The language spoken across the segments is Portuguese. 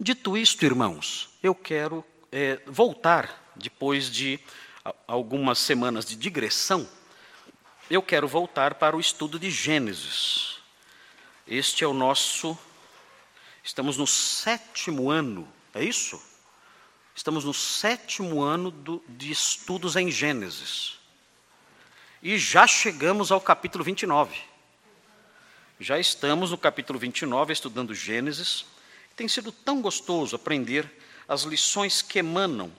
Dito isto, irmãos, eu quero é, voltar, depois de algumas semanas de digressão, eu quero voltar para o estudo de Gênesis. Este é o nosso. Estamos no sétimo ano, é isso? Estamos no sétimo ano do, de estudos em Gênesis. E já chegamos ao capítulo 29. Já estamos no capítulo 29, estudando Gênesis. Tem sido tão gostoso aprender as lições que emanam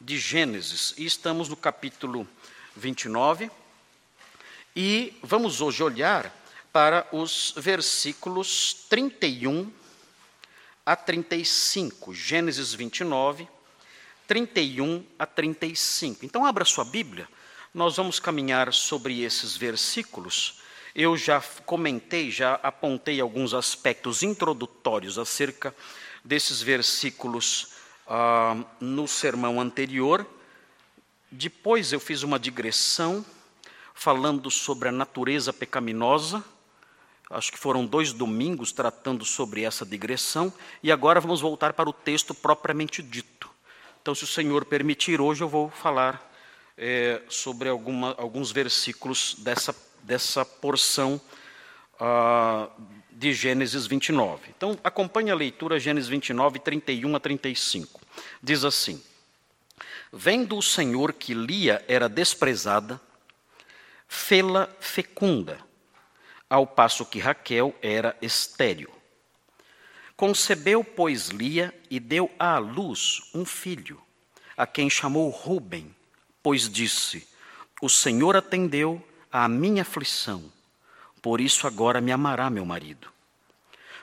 de Gênesis. E estamos no capítulo 29. E vamos hoje olhar para os versículos 31 a 35. Gênesis 29, 31 a 35. Então, abra sua Bíblia, nós vamos caminhar sobre esses versículos. Eu já comentei, já apontei alguns aspectos introdutórios acerca desses versículos ah, no sermão anterior. Depois eu fiz uma digressão falando sobre a natureza pecaminosa. Acho que foram dois domingos tratando sobre essa digressão. E agora vamos voltar para o texto propriamente dito. Então, se o Senhor permitir, hoje eu vou falar é, sobre alguma, alguns versículos dessa, dessa porção ah, de Gênesis 29. Então, acompanhe a leitura, Gênesis 29, 31 a 35. Diz assim: Vendo o Senhor que Lia era desprezada, fê-la fecunda, ao passo que Raquel era estéril. Concebeu, pois, Lia e deu à luz um filho, a quem chamou Ruben, pois disse: O Senhor atendeu à minha aflição, por isso agora me amará meu marido.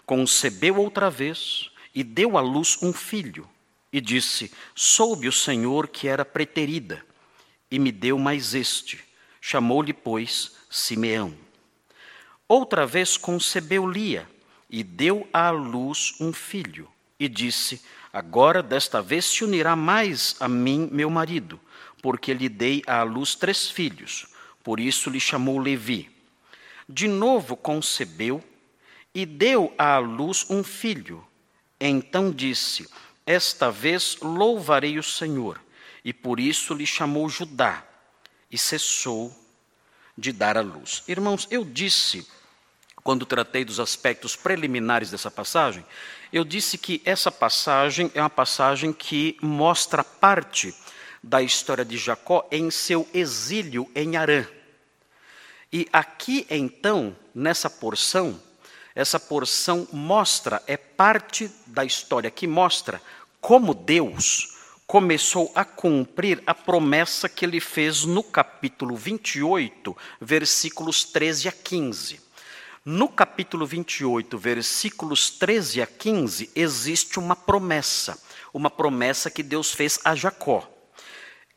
Concebeu outra vez e deu à luz um filho, e disse: Soube o Senhor que era preterida, e me deu mais este Chamou-lhe, pois, Simeão. Outra vez concebeu Lia e deu à luz um filho, e disse: Agora desta vez se unirá mais a mim meu marido, porque lhe dei à luz três filhos, por isso lhe chamou Levi. De novo concebeu e deu à luz um filho. Então disse: Esta vez louvarei o Senhor, e por isso lhe chamou Judá e cessou de dar a luz. Irmãos, eu disse, quando tratei dos aspectos preliminares dessa passagem, eu disse que essa passagem é uma passagem que mostra parte da história de Jacó em seu exílio em Arã. E aqui, então, nessa porção, essa porção mostra, é parte da história que mostra como Deus começou a cumprir a promessa que ele fez no capítulo 28, versículos 13 a 15. No capítulo 28, versículos 13 a 15, existe uma promessa, uma promessa que Deus fez a Jacó.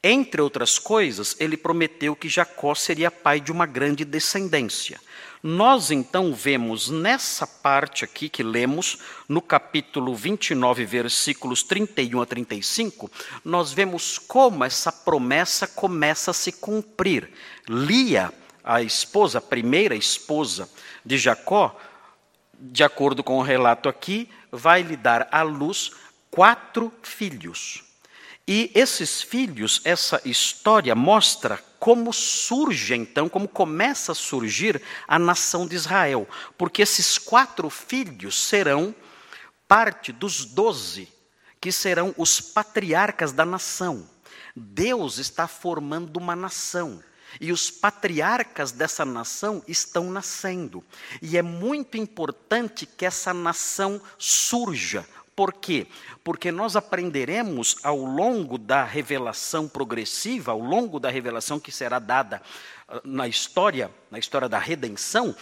Entre outras coisas, ele prometeu que Jacó seria pai de uma grande descendência. Nós então vemos nessa parte aqui que lemos, no capítulo 29, versículos 31 a 35, nós vemos como essa promessa começa a se cumprir. Lia, a esposa, a primeira esposa de Jacó, de acordo com o relato aqui, vai lhe dar à luz quatro filhos. E esses filhos, essa história mostra como surge então, como começa a surgir a nação de Israel. Porque esses quatro filhos serão parte dos doze, que serão os patriarcas da nação. Deus está formando uma nação. E os patriarcas dessa nação estão nascendo. E é muito importante que essa nação surja, por quê? Porque nós aprenderemos ao longo da revelação progressiva, ao longo da revelação que será dada ah, na história, na história da redenção,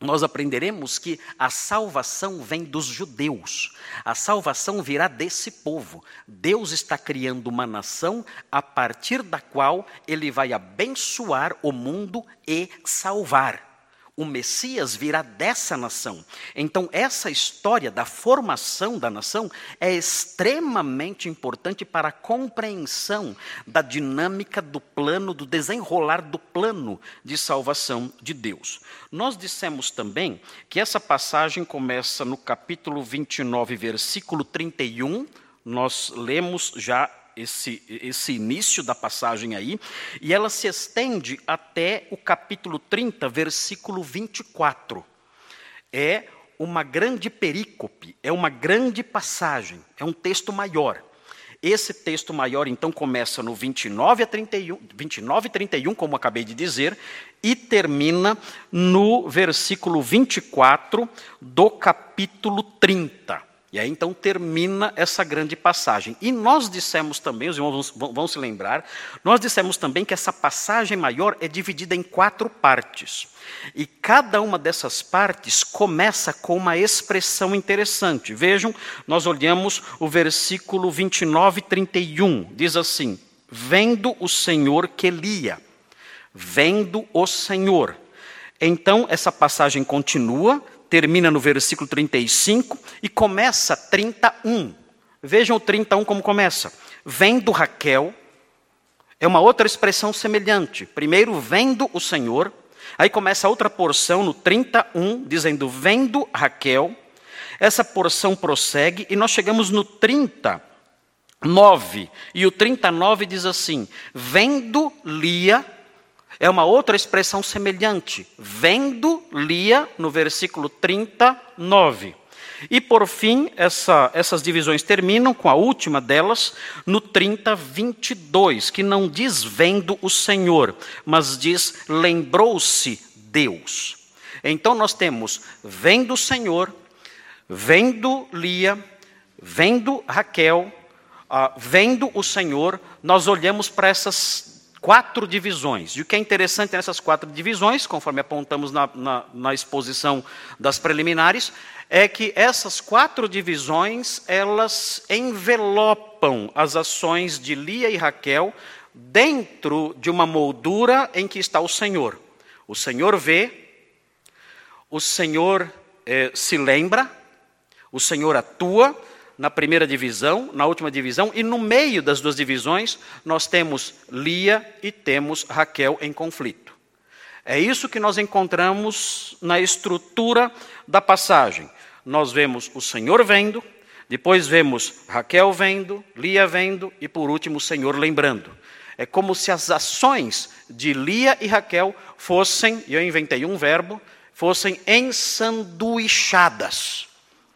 nós aprenderemos que a salvação vem dos judeus. A salvação virá desse povo. Deus está criando uma nação a partir da qual ele vai abençoar o mundo e salvar. O Messias virá dessa nação. Então, essa história da formação da nação é extremamente importante para a compreensão da dinâmica do plano, do desenrolar do plano de salvação de Deus. Nós dissemos também que essa passagem começa no capítulo 29, versículo 31. Nós lemos já esse, esse início da passagem aí, e ela se estende até o capítulo 30, versículo 24. É uma grande perícope, é uma grande passagem, é um texto maior. Esse texto maior, então, começa no 29 a 31, 29 e 31, como acabei de dizer, e termina no versículo 24 do capítulo 30. E aí então termina essa grande passagem. E nós dissemos também, os irmãos vão, vão, se lembrar, nós dissemos também que essa passagem maior é dividida em quatro partes. E cada uma dessas partes começa com uma expressão interessante. Vejam, nós olhamos o versículo 29 e 31. Diz assim: Vendo o Senhor que lia, vendo o Senhor. Então, essa passagem continua termina no versículo 35 e começa 31. Vejam o 31 como começa. Vendo Raquel, é uma outra expressão semelhante. Primeiro, vendo o Senhor. Aí começa outra porção no 31, dizendo, vendo Raquel. Essa porção prossegue e nós chegamos no 39. E o 39 diz assim: Vendo Lia é uma outra expressão semelhante. Vendo, lia, no versículo 39. E por fim, essa, essas divisões terminam com a última delas, no 30, 22, que não diz vendo o Senhor, mas diz lembrou-se Deus. Então nós temos vendo o Senhor, vendo Lia, vendo Raquel, uh, vendo o Senhor, nós olhamos para essas quatro divisões. E o que é interessante nessas quatro divisões, conforme apontamos na, na, na, exposição das preliminares, é que essas quatro divisões elas envelopam as ações de Lia e Raquel dentro de uma moldura em que está o Senhor. O Senhor vê, o Senhor eh, se lembra, o Senhor atua, na primeira divisão, na última divisão, e no meio das duas divisões nós temos Lia e temos Raquel em conflito. É isso que nós encontramos na estrutura da passagem. Nós vemos o Senhor vendo, depois vemos Raquel vendo, Lia vendo e por último o Senhor lembrando. É como se as ações de Lia e Raquel fossem, e eu inventei um verbo, fossem ensanduichadas.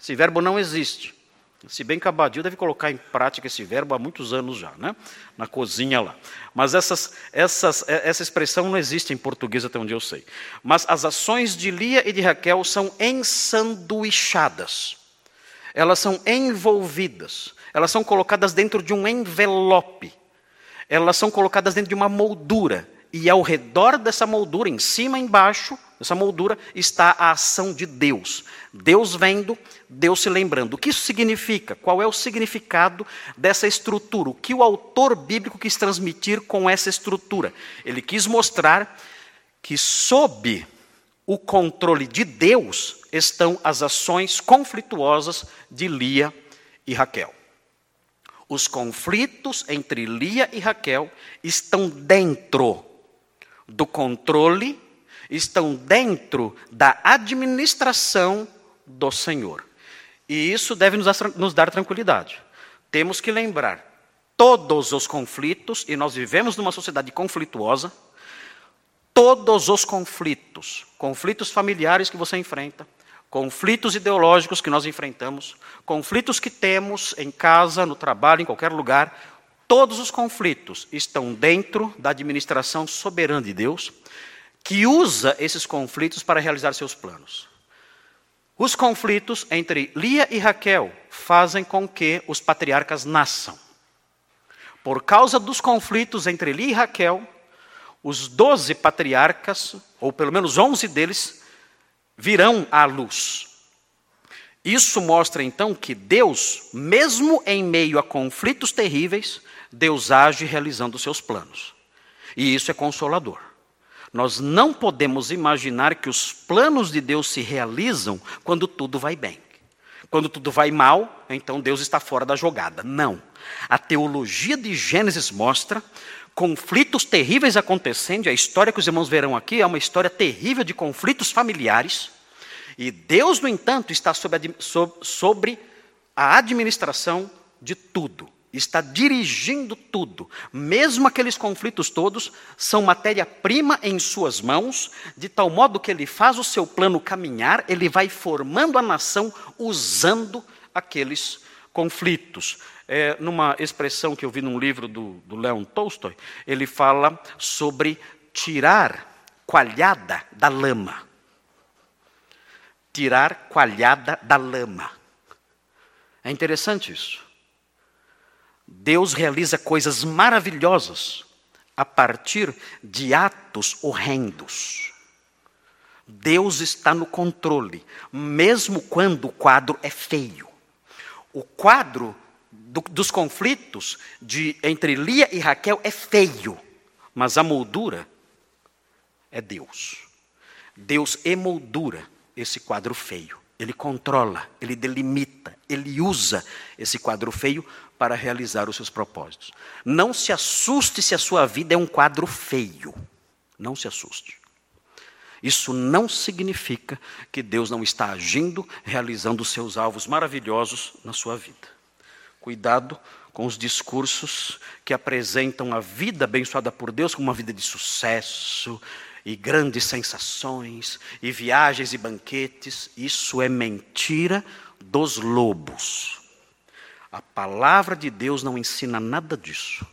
Esse verbo não existe. Se bem que a deve colocar em prática esse verbo há muitos anos já, né? na cozinha lá. Mas essas, essas, é, essa expressão não existe em português até onde eu sei. Mas as ações de Lia e de Raquel são ensanduichadas. Elas são envolvidas. Elas são colocadas dentro de um envelope. Elas são colocadas dentro de uma moldura. E ao redor dessa moldura, em cima e embaixo, Nessa moldura está a ação de Deus. Deus vendo, Deus se lembrando. O que isso significa? Qual é o significado dessa estrutura? O que o autor bíblico quis transmitir com essa estrutura? Ele quis mostrar que, sob o controle de Deus, estão as ações conflituosas de Lia e Raquel. Os conflitos entre Lia e Raquel estão dentro do controle estão dentro da administração do Senhor. E isso deve nos dar tranquilidade. Temos que lembrar todos os conflitos, e nós vivemos numa sociedade conflituosa, todos os conflitos, conflitos familiares que você enfrenta, conflitos ideológicos que nós enfrentamos, conflitos que temos em casa, no trabalho, em qualquer lugar, todos os conflitos estão dentro da administração soberana de Deus que usa esses conflitos para realizar seus planos. Os conflitos entre Lia e Raquel fazem com que os patriarcas nasçam. Por causa dos conflitos entre Lia e Raquel, os doze patriarcas, ou pelo menos onze deles, virão à luz. Isso mostra então que Deus, mesmo em meio a conflitos terríveis, Deus age realizando seus planos. E isso é consolador. Nós não podemos imaginar que os planos de Deus se realizam quando tudo vai bem. Quando tudo vai mal, então Deus está fora da jogada. Não. A teologia de Gênesis mostra conflitos terríveis acontecendo, a história que os irmãos verão aqui é uma história terrível de conflitos familiares. E Deus, no entanto, está sobre a administração de tudo está dirigindo tudo. Mesmo aqueles conflitos todos são matéria-prima em suas mãos, de tal modo que ele faz o seu plano caminhar, ele vai formando a nação usando aqueles conflitos. É, numa expressão que eu vi num livro do, do Leon Tolstói, ele fala sobre tirar coalhada da lama. Tirar coalhada da lama. É interessante isso. Deus realiza coisas maravilhosas a partir de atos horrendos. Deus está no controle, mesmo quando o quadro é feio. O quadro do, dos conflitos de, entre Lia e Raquel é feio, mas a moldura é Deus. Deus emoldura esse quadro feio. Ele controla, ele delimita, ele usa esse quadro feio para realizar os seus propósitos. Não se assuste se a sua vida é um quadro feio. Não se assuste. Isso não significa que Deus não está agindo, realizando os seus alvos maravilhosos na sua vida. Cuidado com os discursos que apresentam a vida abençoada por Deus como uma vida de sucesso, e grandes sensações, e viagens e banquetes, isso é mentira dos lobos. A palavra de Deus não ensina nada disso.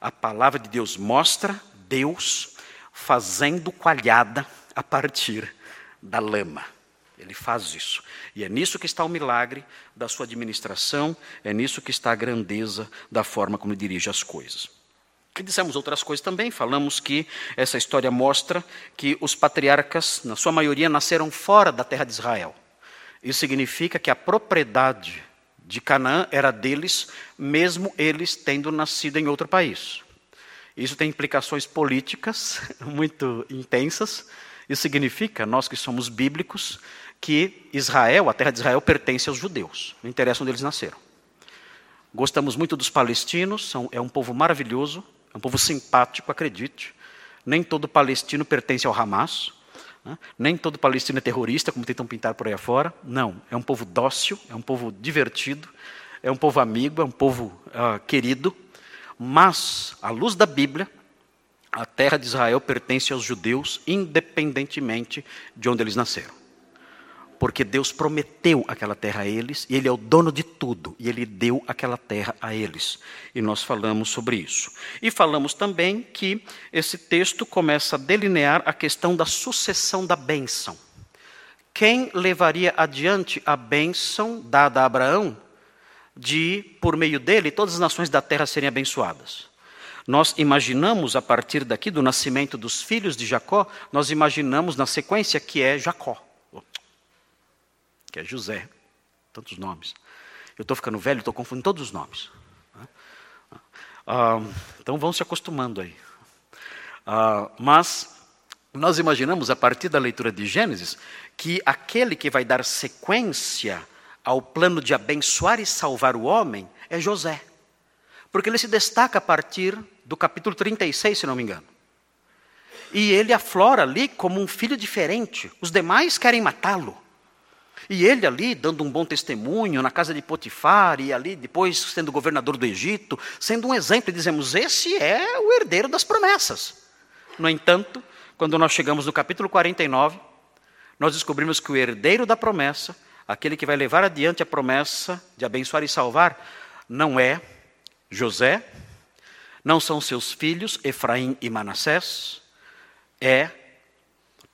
A palavra de Deus mostra Deus fazendo coalhada a partir da lama. Ele faz isso. E é nisso que está o milagre da sua administração, é nisso que está a grandeza da forma como ele dirige as coisas. E dissemos outras coisas também, falamos que essa história mostra que os patriarcas, na sua maioria, nasceram fora da terra de Israel. Isso significa que a propriedade de Canaã era deles, mesmo eles tendo nascido em outro país. Isso tem implicações políticas muito intensas. Isso significa, nós que somos bíblicos, que Israel, a terra de Israel, pertence aos judeus. Não interessa onde eles nasceram. Gostamos muito dos palestinos, são, é um povo maravilhoso, é um povo simpático, acredite. Nem todo palestino pertence ao Hamas. Né? Nem todo palestino é terrorista, como tentam pintar por aí afora. Não, é um povo dócil, é um povo divertido, é um povo amigo, é um povo uh, querido. Mas, à luz da Bíblia, a terra de Israel pertence aos judeus, independentemente de onde eles nasceram porque Deus prometeu aquela terra a eles, e Ele é o dono de tudo, e Ele deu aquela terra a eles. E nós falamos sobre isso. E falamos também que esse texto começa a delinear a questão da sucessão da bênção. Quem levaria adiante a bênção dada a Abraão, de, por meio dele, todas as nações da terra serem abençoadas? Nós imaginamos, a partir daqui, do nascimento dos filhos de Jacó, nós imaginamos na sequência que é Jacó que é José. Tantos nomes. Eu estou ficando velho, estou confundindo todos os nomes. Ah, então vão se acostumando aí. Ah, mas nós imaginamos, a partir da leitura de Gênesis, que aquele que vai dar sequência ao plano de abençoar e salvar o homem é José. Porque ele se destaca a partir do capítulo 36, se não me engano. E ele aflora ali como um filho diferente. Os demais querem matá-lo. E ele ali, dando um bom testemunho na casa de Potifar, e ali depois sendo governador do Egito, sendo um exemplo, e dizemos: esse é o herdeiro das promessas. No entanto, quando nós chegamos no capítulo 49, nós descobrimos que o herdeiro da promessa, aquele que vai levar adiante a promessa de abençoar e salvar, não é José, não são seus filhos, Efraim e Manassés, é,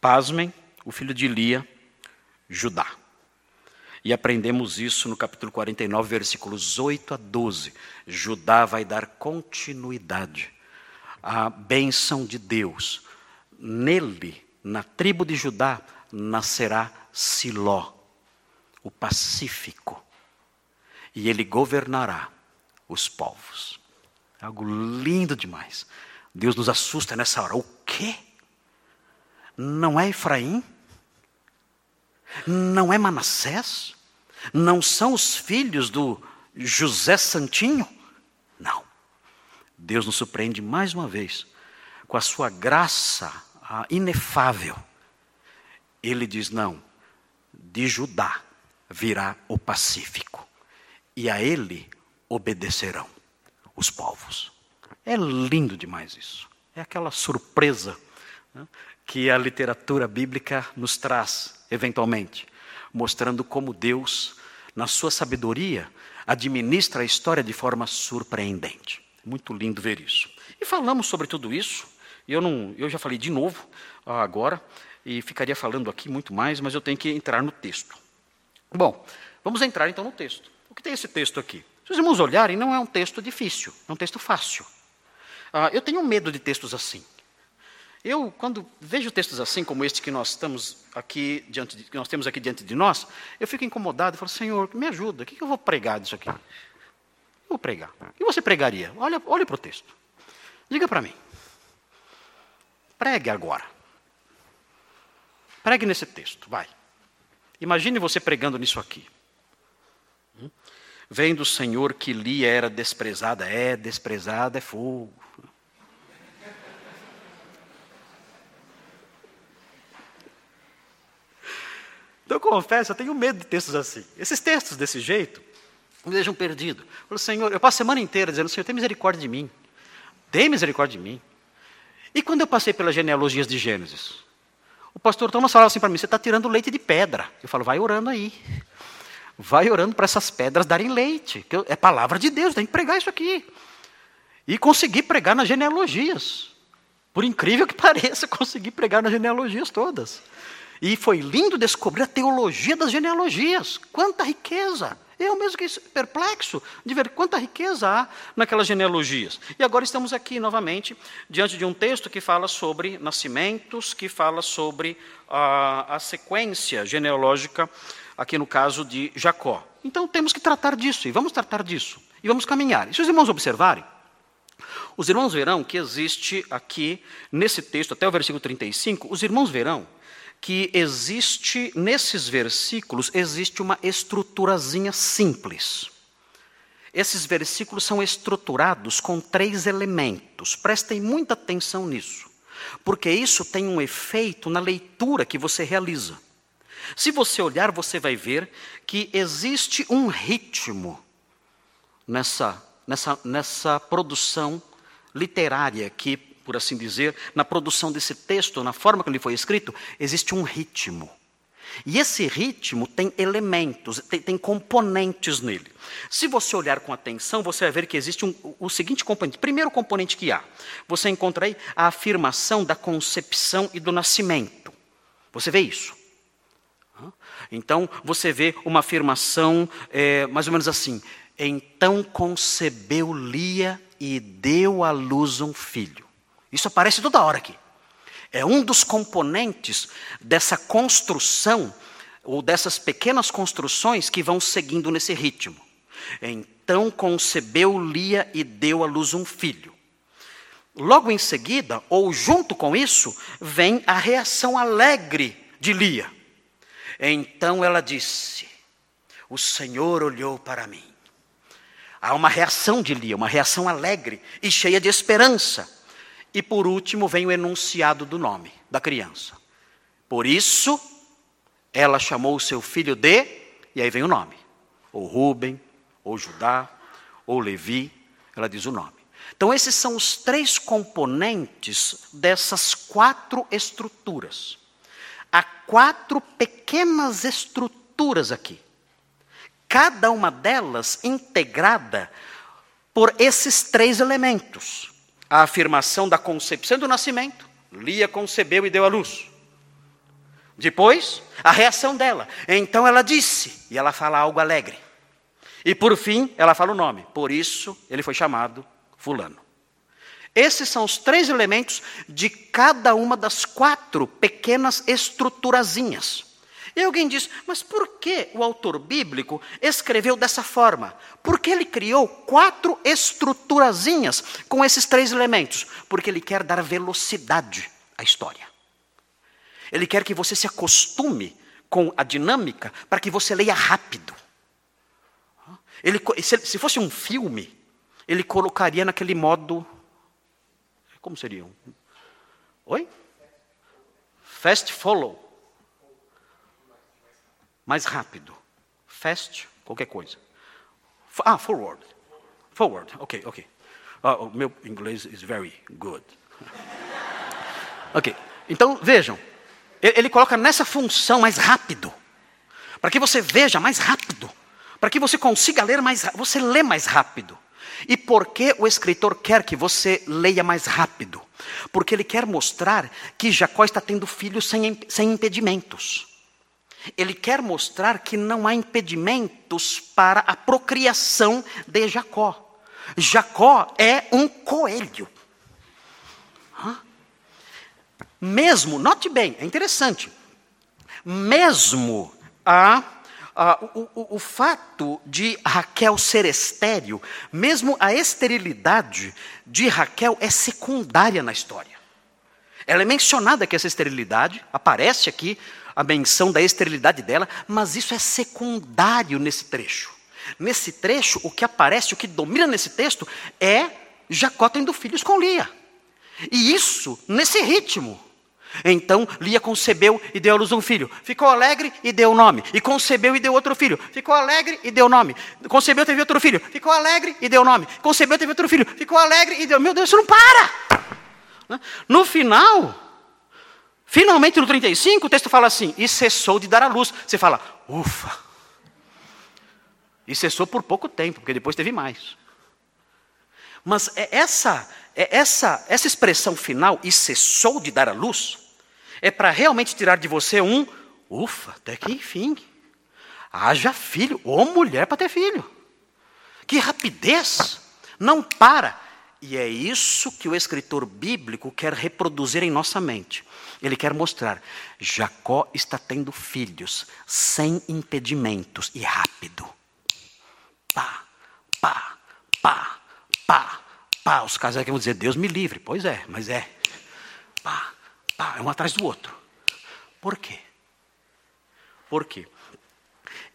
pasmem, o filho de Lia, Judá. E aprendemos isso no capítulo 49, versículos 8 a 12. Judá vai dar continuidade à bênção de Deus. Nele, na tribo de Judá, nascerá Siló, o pacífico, e ele governará os povos. Algo lindo demais. Deus nos assusta nessa hora. O quê? Não é Efraim? Não é Manassés? Não são os filhos do José Santinho? Não. Deus nos surpreende mais uma vez com a sua graça inefável. Ele diz: não, de Judá virá o pacífico, e a ele obedecerão os povos. É lindo demais isso. É aquela surpresa né, que a literatura bíblica nos traz, eventualmente, mostrando como Deus, na sua sabedoria, administra a história de forma surpreendente. Muito lindo ver isso. E falamos sobre tudo isso. Eu, não, eu já falei de novo agora, e ficaria falando aqui muito mais, mas eu tenho que entrar no texto. Bom, vamos entrar então no texto. O que tem esse texto aqui? Se os irmãos olharem, não é um texto difícil, é um texto fácil. Ah, eu tenho medo de textos assim. Eu, quando vejo textos assim como este que nós estamos aqui diante de, que nós temos aqui diante de nós, eu fico incomodado e falo, Senhor, me ajuda, o que eu vou pregar disso aqui? Eu vou pregar. Que você pregaria? Olha, olha para o texto. Diga para mim. Pregue agora. Pregue nesse texto, vai. Imagine você pregando nisso aqui. Vem do Senhor que Lia era desprezada. É, desprezada é fogo. Então, eu confesso, eu tenho medo de textos assim. Esses textos desse jeito me deixam perdido. Eu falo, Senhor, eu passo a semana inteira dizendo, Senhor, tem misericórdia de mim. Tem misericórdia de mim. E quando eu passei pelas genealogias de Gênesis? O pastor Thomas falava assim para mim: você está tirando leite de pedra. Eu falo, vai orando aí. Vai orando para essas pedras darem leite. Que é palavra de Deus, tem que pregar isso aqui. E consegui pregar nas genealogias. Por incrível que pareça, consegui pregar nas genealogias todas. E foi lindo descobrir a teologia das genealogias. Quanta riqueza! Eu mesmo que perplexo de ver quanta riqueza há naquelas genealogias. E agora estamos aqui novamente diante de um texto que fala sobre nascimentos, que fala sobre a, a sequência genealógica, aqui no caso de Jacó. Então temos que tratar disso, e vamos tratar disso, e vamos caminhar. E se os irmãos observarem, os irmãos verão que existe aqui, nesse texto, até o versículo 35, os irmãos verão que existe, nesses versículos, existe uma estruturazinha simples. Esses versículos são estruturados com três elementos. Prestem muita atenção nisso, porque isso tem um efeito na leitura que você realiza. Se você olhar, você vai ver que existe um ritmo nessa, nessa, nessa produção literária que por assim dizer, na produção desse texto, na forma como ele foi escrito, existe um ritmo. E esse ritmo tem elementos, tem, tem, componentes nele. Se você olhar com atenção, você vai ver que existe um, o seguinte componente. Primeiro componente que há, você encontra aí a afirmação da concepção e do nascimento. Você vê isso? Então, você vê uma afirmação é, mais ou menos assim: Então concebeu Lia e deu à luz um filho. Isso aparece toda hora aqui. É um dos componentes dessa construção, ou dessas pequenas construções que vão seguindo nesse ritmo. Então concebeu Lia e deu à luz um filho. Logo em seguida, ou junto com isso, vem a reação alegre de Lia. Então ela disse: O Senhor olhou para mim. Há uma reação de Lia, uma reação alegre e cheia de esperança. E por último vem o enunciado do nome da criança. Por isso, ela chamou o seu filho de, e aí vem o nome, ou Rubem, ou Judá, ou Levi, ela diz o nome. Então, esses são os três componentes dessas quatro estruturas. Há quatro pequenas estruturas aqui. Cada uma delas integrada por esses três elementos a afirmação da concepção do nascimento. Lia concebeu e deu à luz. Depois, a reação dela. Então ela disse, e ela fala algo alegre. E por fim, ela fala o nome. Por isso, ele foi chamado Fulano. Esses são os três elementos de cada uma das quatro pequenas estruturazinhas e alguém diz, mas por que o autor bíblico escreveu dessa forma? Porque ele criou quatro estruturazinhas com esses três elementos. Porque ele quer dar velocidade à história. Ele quer que você se acostume com a dinâmica para que você leia rápido. Ele, se fosse um filme, ele colocaria naquele modo. Como seria? Oi? Fast follow. Mais rápido. Fast, qualquer coisa. Ah, forward. Forward, ok, ok. Uh, meu inglês is very good. ok, então vejam. Ele coloca nessa função mais rápido. Para que você veja mais rápido. Para que você consiga ler mais Você lê mais rápido. E por que o escritor quer que você leia mais rápido? Porque ele quer mostrar que Jacó está tendo filhos sem, sem impedimentos. Ele quer mostrar que não há impedimentos para a procriação de Jacó. Jacó é um coelho. Mesmo, note bem, é interessante. Mesmo a, a o, o, o, fato de Raquel ser estéril, mesmo a esterilidade de Raquel é secundária na história. Ela é mencionada que essa esterilidade, aparece aqui a menção da esterilidade dela, mas isso é secundário nesse trecho. Nesse trecho, o que aparece, o que domina nesse texto é Jacó tendo filhos com Lia. E isso nesse ritmo. Então Lia concebeu e deu à luz um filho. Ficou alegre e deu o nome. E concebeu e deu outro filho. Ficou alegre e deu o nome. Concebeu teve outro filho. Ficou alegre e deu o nome. Concebeu teve outro filho. Ficou alegre e deu. Meu Deus, isso não para! Né? No final, finalmente no 35, o texto fala assim: e cessou de dar à luz. Você fala, ufa. E cessou por pouco tempo, porque depois teve mais. Mas é essa, é essa, essa expressão final, e cessou de dar à luz, é para realmente tirar de você um, ufa, até que enfim, haja filho, ou mulher para ter filho. Que rapidez! Não para. E é isso que o escritor bíblico quer reproduzir em nossa mente. Ele quer mostrar: Jacó está tendo filhos sem impedimentos e rápido pá, pá, pá, pá, pá. Os casais vão dizer, Deus me livre. Pois é, mas é. Pá, pá, é um atrás do outro. Por quê? Por quê?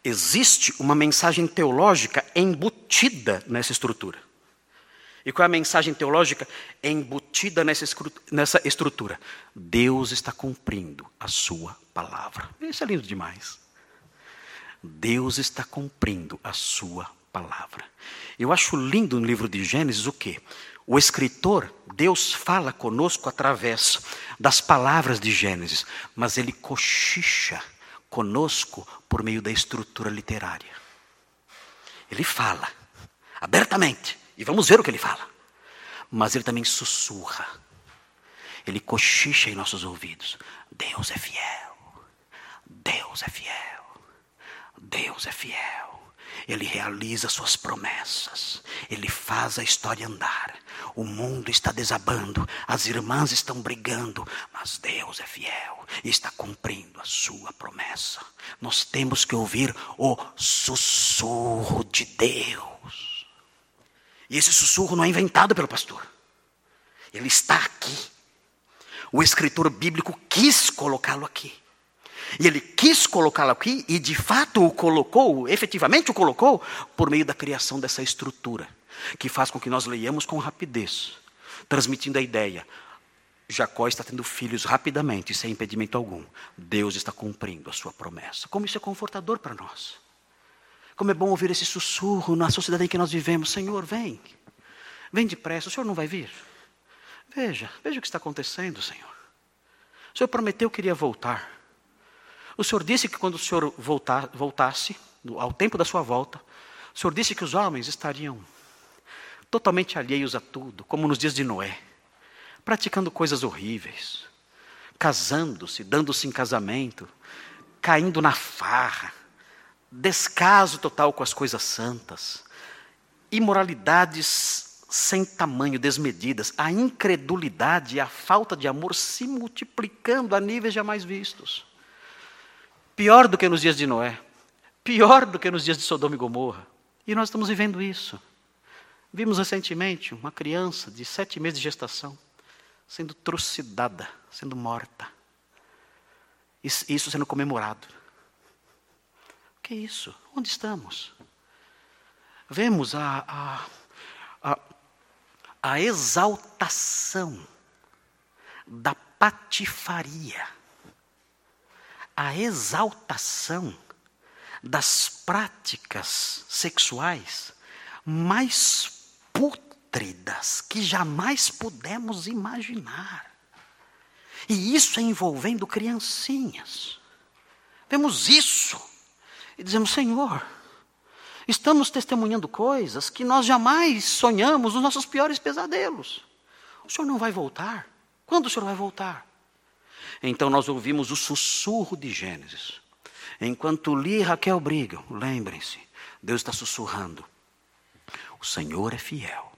Existe uma mensagem teológica embutida nessa estrutura. E qual é a mensagem teológica embutida nessa, nessa estrutura? Deus está cumprindo a sua palavra. Isso é lindo demais. Deus está cumprindo a sua palavra. Eu acho lindo no livro de Gênesis o quê? O escritor, Deus fala conosco através das palavras de Gênesis, mas ele cochicha conosco por meio da estrutura literária. Ele fala abertamente, e vamos ver o que ele fala. Mas ele também sussurra. Ele cochicha em nossos ouvidos. Deus é fiel. Deus é fiel. Deus é fiel. Ele realiza suas promessas. Ele faz a história andar. O mundo está desabando, as irmãs estão brigando, mas Deus é fiel e está cumprindo a sua promessa. Nós temos que ouvir o sussurro de Deus. E esse sussurro não é inventado pelo pastor. Ele está aqui. O escritor bíblico quis colocá-lo aqui. E ele quis colocá-lo aqui e de fato o colocou, efetivamente o colocou, por meio da criação dessa estrutura, que faz com que nós leiamos com rapidez, transmitindo a ideia. Jacó está tendo filhos rapidamente, sem impedimento algum. Deus está cumprindo a sua promessa. Como isso é confortador para nós. Como é bom ouvir esse sussurro na sociedade em que nós vivemos. Senhor, vem. Vem depressa. O Senhor não vai vir? Veja, veja o que está acontecendo, Senhor. O Senhor prometeu que iria voltar. O Senhor disse que quando o Senhor voltasse, ao tempo da sua volta, o Senhor disse que os homens estariam totalmente alheios a tudo, como nos dias de Noé, praticando coisas horríveis, casando-se, dando-se em casamento, caindo na farra, descaso total com as coisas santas, imoralidades sem tamanho, desmedidas, a incredulidade e a falta de amor se multiplicando a níveis jamais vistos. Pior do que nos dias de Noé. Pior do que nos dias de Sodoma e Gomorra. E nós estamos vivendo isso. Vimos recentemente uma criança de sete meses de gestação sendo trucidada, sendo morta. isso sendo comemorado. Que é isso? Onde estamos? Vemos a, a, a, a exaltação da patifaria, a exaltação das práticas sexuais mais pútridas que jamais pudemos imaginar. E isso é envolvendo criancinhas. Vemos isso e dizemos: Senhor, estamos testemunhando coisas que nós jamais sonhamos nos nossos piores pesadelos. O Senhor não vai voltar? Quando o Senhor vai voltar? Então nós ouvimos o sussurro de Gênesis. Enquanto Li e Raquel brigam, lembrem-se, Deus está sussurrando. O Senhor é fiel.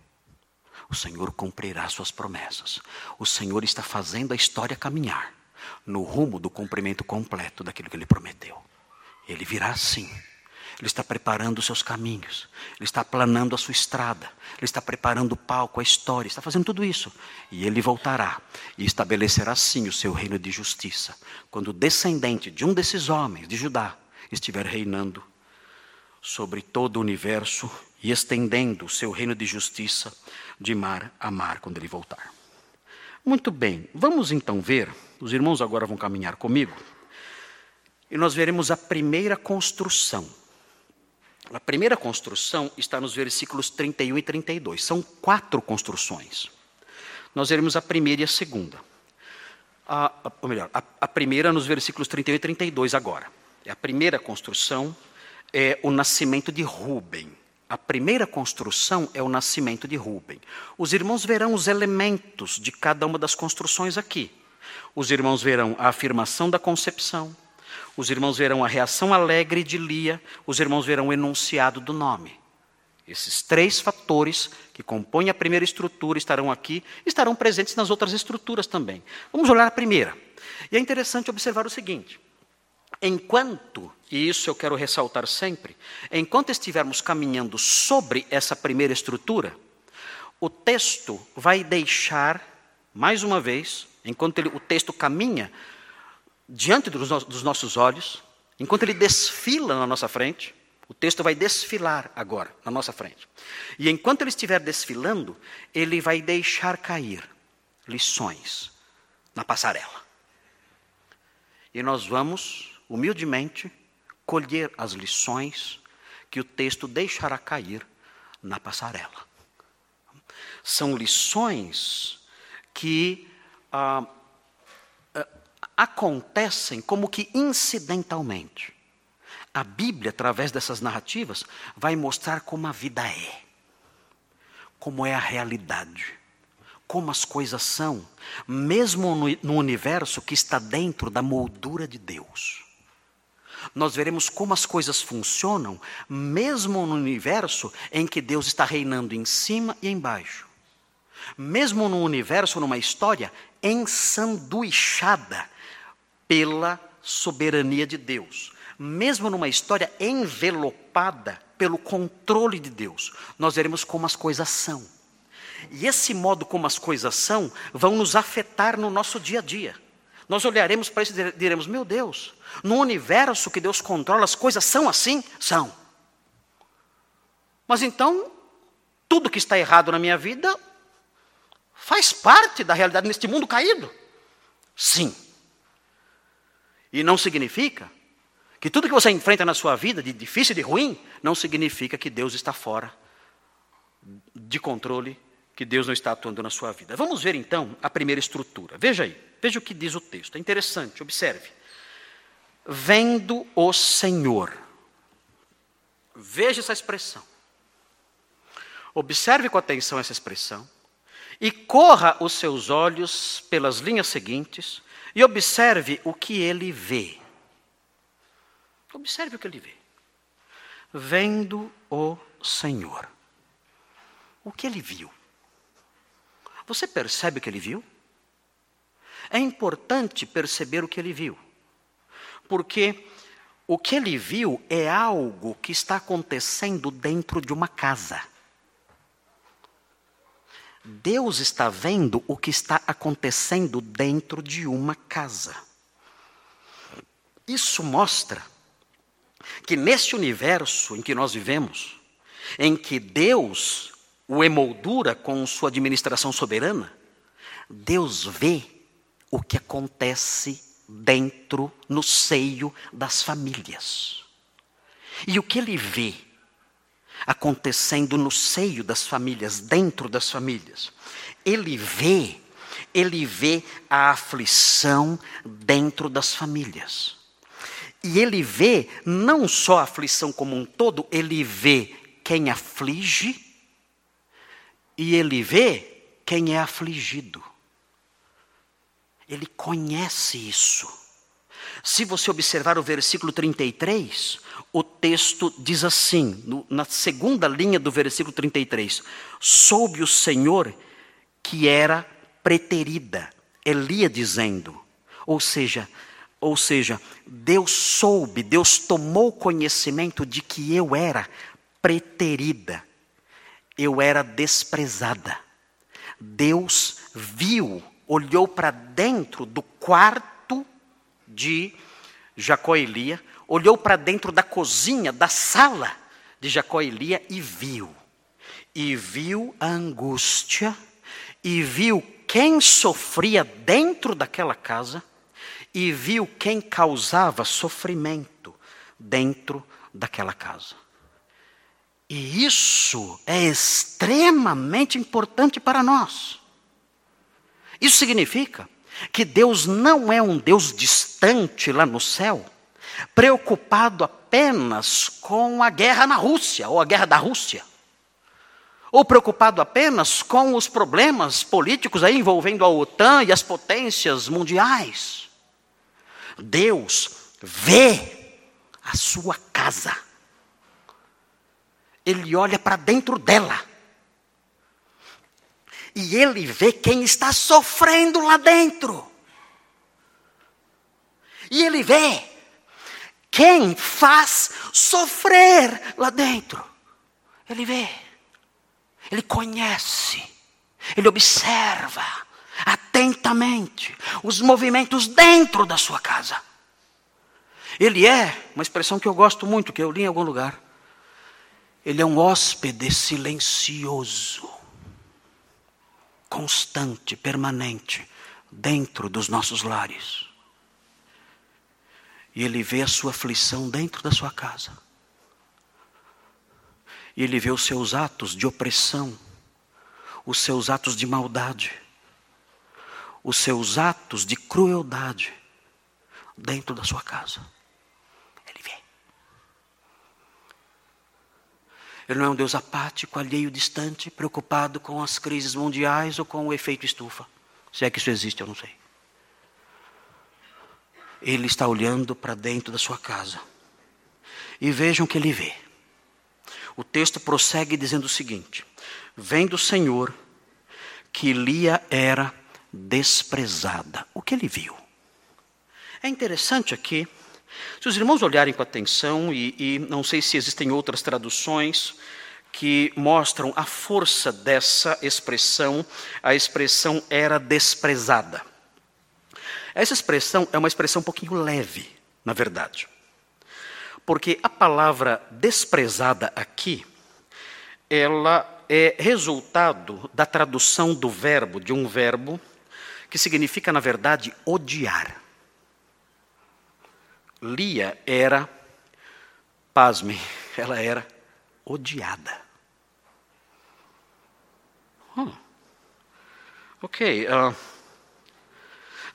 O Senhor cumprirá suas promessas. O Senhor está fazendo a história caminhar no rumo do cumprimento completo daquilo que ele prometeu. Ele virá sim. Ele está preparando os seus caminhos. Ele está planando a sua estrada. Ele está preparando o palco, a história. Está fazendo tudo isso. E ele voltará e estabelecerá sim o seu reino de justiça. Quando o descendente de um desses homens de Judá estiver reinando sobre todo o universo e estendendo o seu reino de justiça de mar a mar quando ele voltar. Muito bem, vamos então ver, os irmãos agora vão caminhar comigo, e nós veremos a primeira construção. A primeira construção está nos versículos 31 e 32. São quatro construções. Nós veremos a primeira e a segunda. A, ou melhor, a, a primeira nos versículos 31 e 32 agora. É a primeira construção é o nascimento de Ruben. A primeira construção é o nascimento de Rubem. Os irmãos verão os elementos de cada uma das construções aqui. Os irmãos verão a afirmação da concepção, os irmãos verão a reação alegre de Lia, os irmãos verão o enunciado do nome. Esses três fatores que compõem a primeira estrutura estarão aqui, estarão presentes nas outras estruturas também. Vamos olhar a primeira. E é interessante observar o seguinte: enquanto, e isso eu quero ressaltar sempre, enquanto estivermos caminhando sobre essa primeira estrutura, o texto vai deixar, mais uma vez, enquanto ele, o texto caminha diante dos, no, dos nossos olhos, enquanto ele desfila na nossa frente, o texto vai desfilar agora na nossa frente. E enquanto ele estiver desfilando, ele vai deixar cair lições na passarela. E nós vamos humildemente, colher as lições que o texto deixará cair na passarela. São lições que ah, acontecem como que incidentalmente. A Bíblia, através dessas narrativas, vai mostrar como a vida é, como é a realidade, como as coisas são, mesmo no, universo que está dentro da moldura de Deus nós veremos como as coisas funcionam, mesmo no universo em que Deus está reinando em cima e embaixo. Mesmo no universo, numa história ensanduichada pela soberania de Deus. Mesmo numa história envelopada pelo controle de Deus, nós veremos como as coisas são. E esse modo como as coisas são vão nos afetar no nosso dia a dia. Nós olharemos para isso e diremos: meu Deus, no universo que Deus controla, as coisas são assim? São. Mas então, tudo que está errado na minha vida faz parte da realidade neste mundo caído? Sim. E não significa que tudo que você enfrenta na sua vida, de difícil e de ruim, não significa que Deus está fora de controle, que Deus não está atuando na sua vida. Vamos ver então a primeira estrutura. Veja aí, veja o que diz o texto. É interessante, observe vendo o Senhor. Veja essa expressão. Observe com atenção essa expressão e corra os seus olhos pelas linhas seguintes e observe o que ele vê. Observe o que ele vê. Vendo o Senhor. O que ele viu? Você percebe o que ele viu? É importante perceber o que ele viu porque o que ele viu é algo que está acontecendo dentro de uma casa. Deus está vendo o que está acontecendo dentro de uma casa. Isso mostra que neste universo em que nós vivemos, em que Deus o emoldura com sua administração soberana, Deus vê o que acontece dentro, no seio das famílias. E o que ele vê acontecendo no seio das famílias, dentro das famílias? Ele vê, ele vê a aflição dentro das famílias. E ele vê não só a aflição como um todo, ele vê quem aflige e ele vê quem é afligido. Ele conhece isso. Se você observar o versículo 33, o texto diz assim, no, na segunda linha do versículo 33: Soube o Senhor que era preterida, Elia dizendo, ou seja, ou seja, Deus soube, Deus tomou conhecimento de que eu era preterida, eu era desprezada. Deus viu, olhou para dentro do quarto de Jacó e Elia, olhou para dentro da cozinha, da sala de Jacó e Elia e viu. E viu a angústia, e viu quem sofria dentro daquela casa e viu quem causava sofrimento dentro daquela casa. E isso é extremamente importante para nós. Isso significa que Deus não é um Deus distante lá no céu, preocupado apenas com a guerra na Rússia, ou a guerra da Rússia, ou preocupado apenas com os problemas políticos aí envolvendo a OTAN e as potências mundiais. Deus vê a sua casa. Ele olha para dentro dela. E ele vê quem está sofrendo lá dentro. E ele vê quem faz sofrer lá dentro. Ele vê. Ele conhece. Ele observa atentamente os movimentos dentro da sua casa. Ele é, uma expressão que eu gosto muito, que eu li em algum lugar. Ele é um hóspede silencioso, constante, permanente, dentro dos nossos lares. E ele vê a sua aflição dentro da sua casa. E ele vê os seus atos de opressão, os seus atos de maldade os seus atos de crueldade dentro da sua casa. Ele vê. Ele não é um Deus apático, alheio, distante, preocupado com as crises mundiais ou com o efeito estufa. Se é que isso existe, eu não sei. Ele está olhando para dentro da sua casa. E vejam o que ele vê. O texto prossegue dizendo o seguinte: Vendo o Senhor que Lia era desprezada. O que ele viu? É interessante aqui, se os irmãos olharem com atenção, e, e não sei se existem outras traduções que mostram a força dessa expressão, a expressão era desprezada. Essa expressão é uma expressão um pouquinho leve, na verdade. Porque a palavra desprezada aqui, ela é resultado da tradução do verbo, de um verbo que significa, na verdade, odiar. Lia era, pasme, ela era odiada. Hum. Ok. Uh,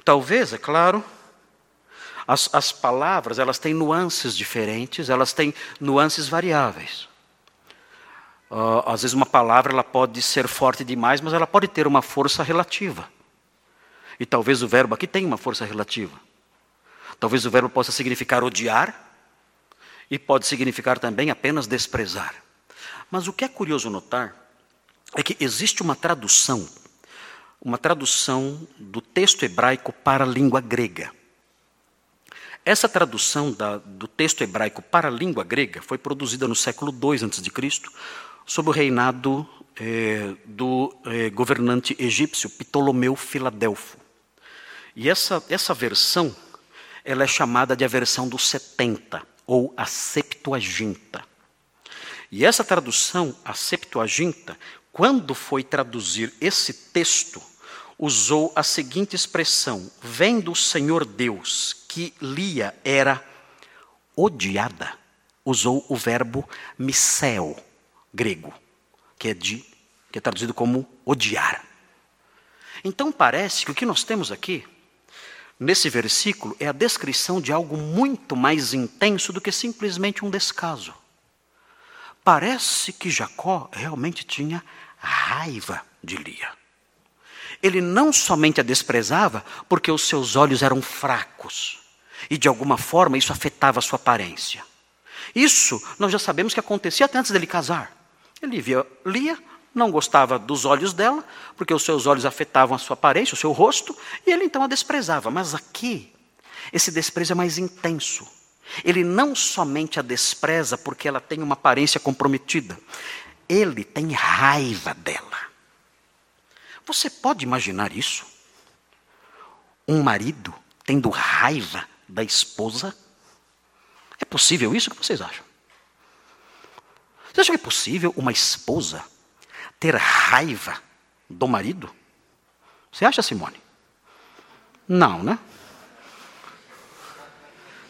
talvez, é claro, as, as palavras elas têm nuances diferentes, elas têm nuances variáveis. Uh, às vezes uma palavra ela pode ser forte demais, mas ela pode ter uma força relativa. E talvez o verbo aqui tenha uma força relativa. Talvez o verbo possa significar odiar e pode significar também apenas desprezar. Mas o que é curioso notar é que existe uma tradução, uma tradução do texto hebraico para a língua grega. Essa tradução da, do texto hebraico para a língua grega foi produzida no século II a.C., sob o reinado eh, do eh, governante egípcio Ptolomeu Filadelfo. E essa, essa versão ela é chamada de a versão dos 70, ou a Septuaginta. E essa tradução, a Septuaginta, quando foi traduzir esse texto, usou a seguinte expressão: vendo o Senhor Deus que Lia era odiada, usou o verbo missel, grego, que é, de, que é traduzido como odiar. Então parece que o que nós temos aqui, nesse versículo, é a descrição de algo muito mais intenso do que simplesmente um descaso. Parece que Jacó realmente tinha raiva de Lia. Ele não somente a desprezava porque os seus olhos eram fracos e de alguma forma isso afetava a sua aparência. Isso nós já sabemos que acontecia até antes dele casar. Ele via Lia, não gostava dos olhos dela, porque os seus olhos afetavam a sua aparência, o seu rosto, e ele então a desprezava. Mas aqui, esse desprezo é mais intenso. Ele não somente a despreza porque ela tem uma aparência comprometida, ele tem raiva dela. Você pode imaginar isso? Um marido tendo raiva da esposa? É possível isso? O que vocês acham? Você acha que é possível uma esposa ter raiva do marido? Você acha, Simone? Não, né?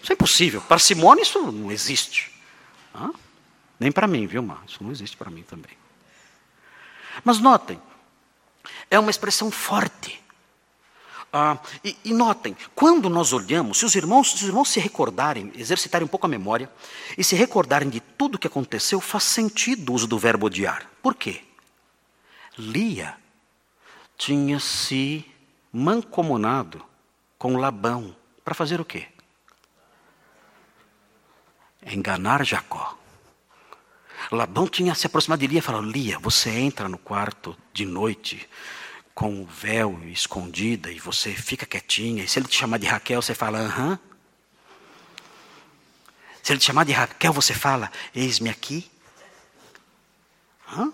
Isso é impossível. Para Simone isso não existe. Hã? Nem para mim, viu, Mar? Isso não existe para mim também. Mas notem, é uma expressão forte. Ah, e, e, notem, quando nós olhamos, se os, irmãos, se os irmãos se recordarem, exercitarem um pouco a memória, e se recordarem de tudo o que aconteceu, faz sentido o uso do verbo odiar. Por quê? Lia tinha se mancomunado com Labão para fazer o quê? Enganar Jacó. Labão tinha se aproximado de Lia e falou: Lia, você entra no quarto de noite com o véu escondida e você fica quietinha. E se ele te chamar de Raquel, você fala, aham. Se ele te chamar de Raquel, você fala, eis-me aqui. Hã?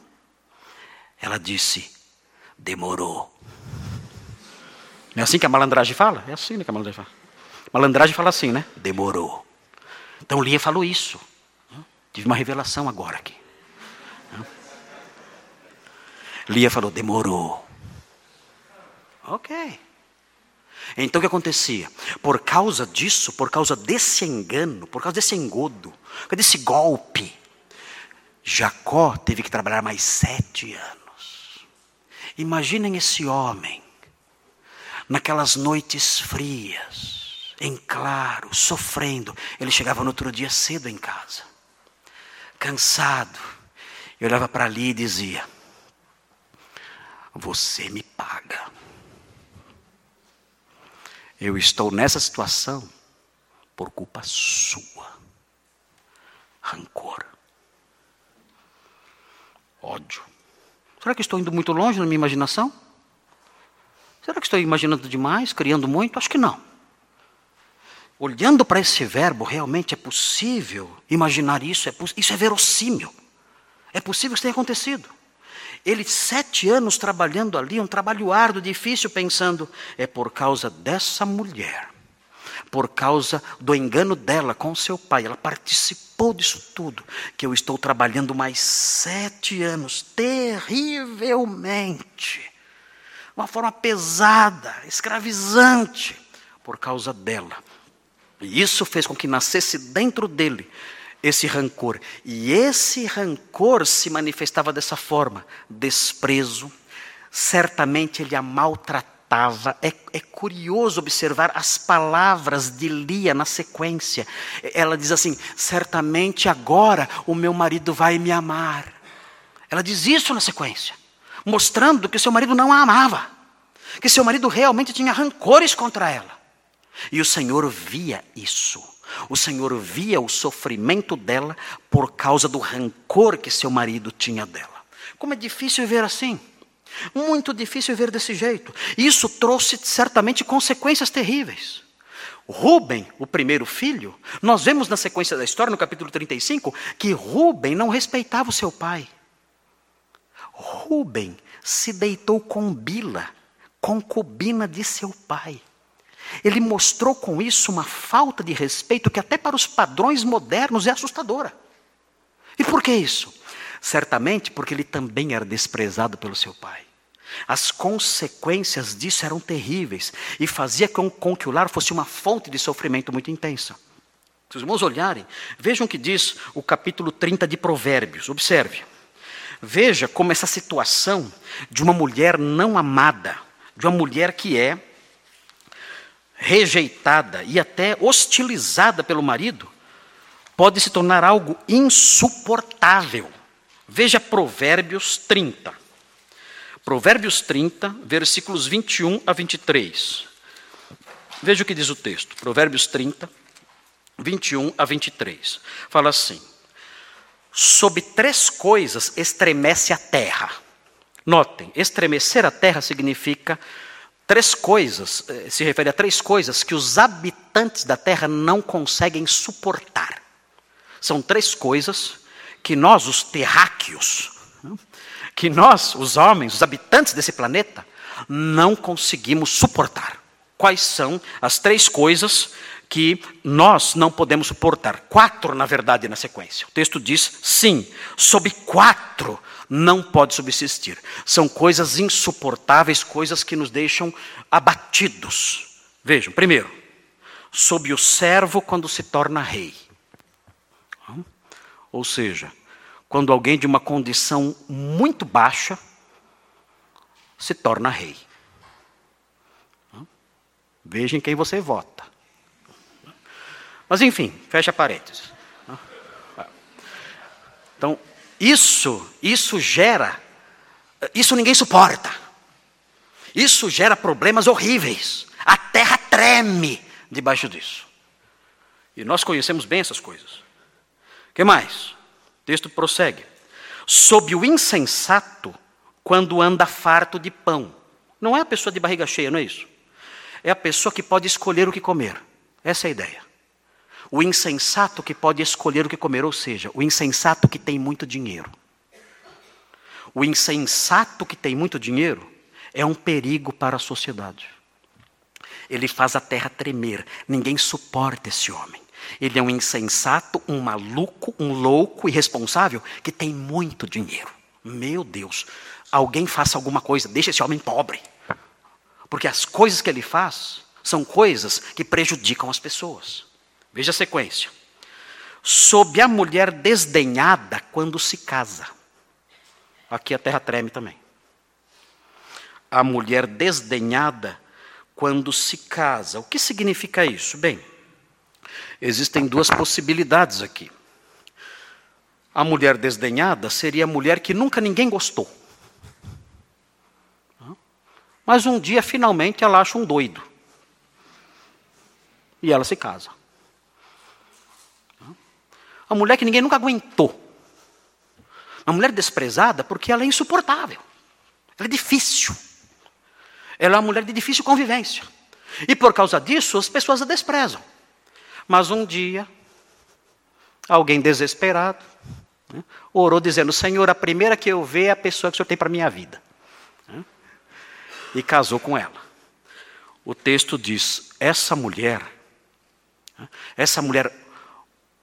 Ela disse, demorou. Não é assim que a malandragem fala? É assim né, que a malandragem fala. Malandragem fala assim, né? Demorou. Então Lia falou isso. Tive uma revelação agora aqui. Lia falou, demorou. Ok. Então o que acontecia? Por causa disso, por causa desse engano, por causa desse engodo, por causa desse golpe, Jacó teve que trabalhar mais sete anos. Imaginem esse homem, naquelas noites frias, em claro, sofrendo. Ele chegava no outro dia cedo em casa, cansado, e olhava para ali e dizia: Você me paga. Eu estou nessa situação por culpa sua. Rancor. Ódio. Será que estou indo muito longe na minha imaginação? Será que estou imaginando demais, criando muito? Acho que não. Olhando para esse verbo, realmente é possível imaginar isso, é, isso é verossímil. É possível que isso tenha acontecido. Ele, sete anos trabalhando ali, um trabalho árduo, difícil, pensando: é por causa dessa mulher, por causa do engano dela com seu pai, ela participou disso tudo, que eu estou trabalhando mais sete anos, terrivelmente, uma forma pesada, escravizante, por causa dela. E isso fez com que nascesse dentro dele esse rancor. E esse rancor se manifestava dessa forma: desprezo. Certamente ele a maltratava. É, é curioso observar as palavras de Lia na sequência. Ela diz assim: certamente agora o meu marido vai me amar. Ela diz isso na sequência, mostrando que seu marido não a amava, que seu marido realmente tinha rancores contra ela. E o Senhor via isso. O Senhor via o sofrimento dela por causa do rancor que seu marido tinha dela. Como é difícil ver assim. Muito difícil ver desse jeito. Isso trouxe certamente consequências terríveis. Rubem, o primeiro filho, nós vemos na sequência da história, no capítulo 35, que Rubem não respeitava o seu pai. Rubem se deitou com Bila, concubina de seu pai. Ele mostrou com isso uma falta de respeito que, até para os padrões modernos, é assustadora. E por que isso? Certamente porque ele também era desprezado pelo seu pai. As consequências disso eram terríveis e fazia com, com que o lar fosse uma fonte de sofrimento muito intensa. Se os irmãos olharem, vejam o que diz o capítulo 30 de Provérbios. Observe. Veja como essa situação de uma mulher não amada, de uma mulher que é rejeitada e até hostilizada pelo marido, pode se tornar algo insuportável. Veja Provérbios 30. Provérbios 30, versículos 21 a 23. Veja o que diz o texto. Provérbios 30, 21 a 23. Fala assim: Sob três coisas estremece a terra. Notem, estremecer a terra significa três coisas, eh, se refere a três coisas que os habitantes da terra não conseguem suportar. São três coisas que nós, os terráqueos, que nós, os homens, os habitantes desse planeta, não conseguimos suportar. Quais são as três coisas que nós não podemos suportar? Quatro, na verdade, na sequência. O texto diz: sim, sob quatro não pode subsistir. São coisas insuportáveis, coisas que nos deixam abatidos. Vejam, primeiro, sob o servo quando se torna rei. Ou seja, quando alguém de uma condição muito baixa se torna rei. Veja em quem você vota. Mas enfim, fecha parênteses. Então, isso, isso gera, isso ninguém suporta. Isso gera problemas horríveis. A terra treme debaixo disso. E nós conhecemos bem essas coisas. O que mais? O texto prossegue. Sob o insensato, quando anda farto de pão. Não é a pessoa de barriga cheia, não é isso? É a pessoa que pode escolher o que comer. Essa é a ideia. O insensato que pode escolher o que comer, ou seja, o insensato que tem muito dinheiro. O insensato que tem muito dinheiro é um perigo para a sociedade. Ele faz a terra tremer. Ninguém suporta esse homem. Ele é um insensato, um maluco, um louco, irresponsável, que tem muito dinheiro. Meu Deus, alguém faça alguma coisa, deixa esse homem pobre. Porque as coisas que ele faz são coisas que prejudicam as pessoas. Veja a sequência. Sob a mulher desdenhada quando se casa. Aqui a terra treme também. A mulher desdenhada quando se casa. O que significa isso? Bem, Existem duas possibilidades aqui. A mulher desdenhada seria a mulher que nunca ninguém gostou. Mas um dia, finalmente, ela acha um doido. E ela se casa. A mulher que ninguém nunca aguentou. Uma mulher desprezada porque ela é insuportável. Ela é difícil. Ela é uma mulher de difícil convivência. E por causa disso, as pessoas a desprezam. Mas um dia, alguém desesperado né, orou dizendo: Senhor, a primeira que eu ver é a pessoa que o Senhor tem para a minha vida. Né, e casou com ela. O texto diz: essa mulher, né, essa mulher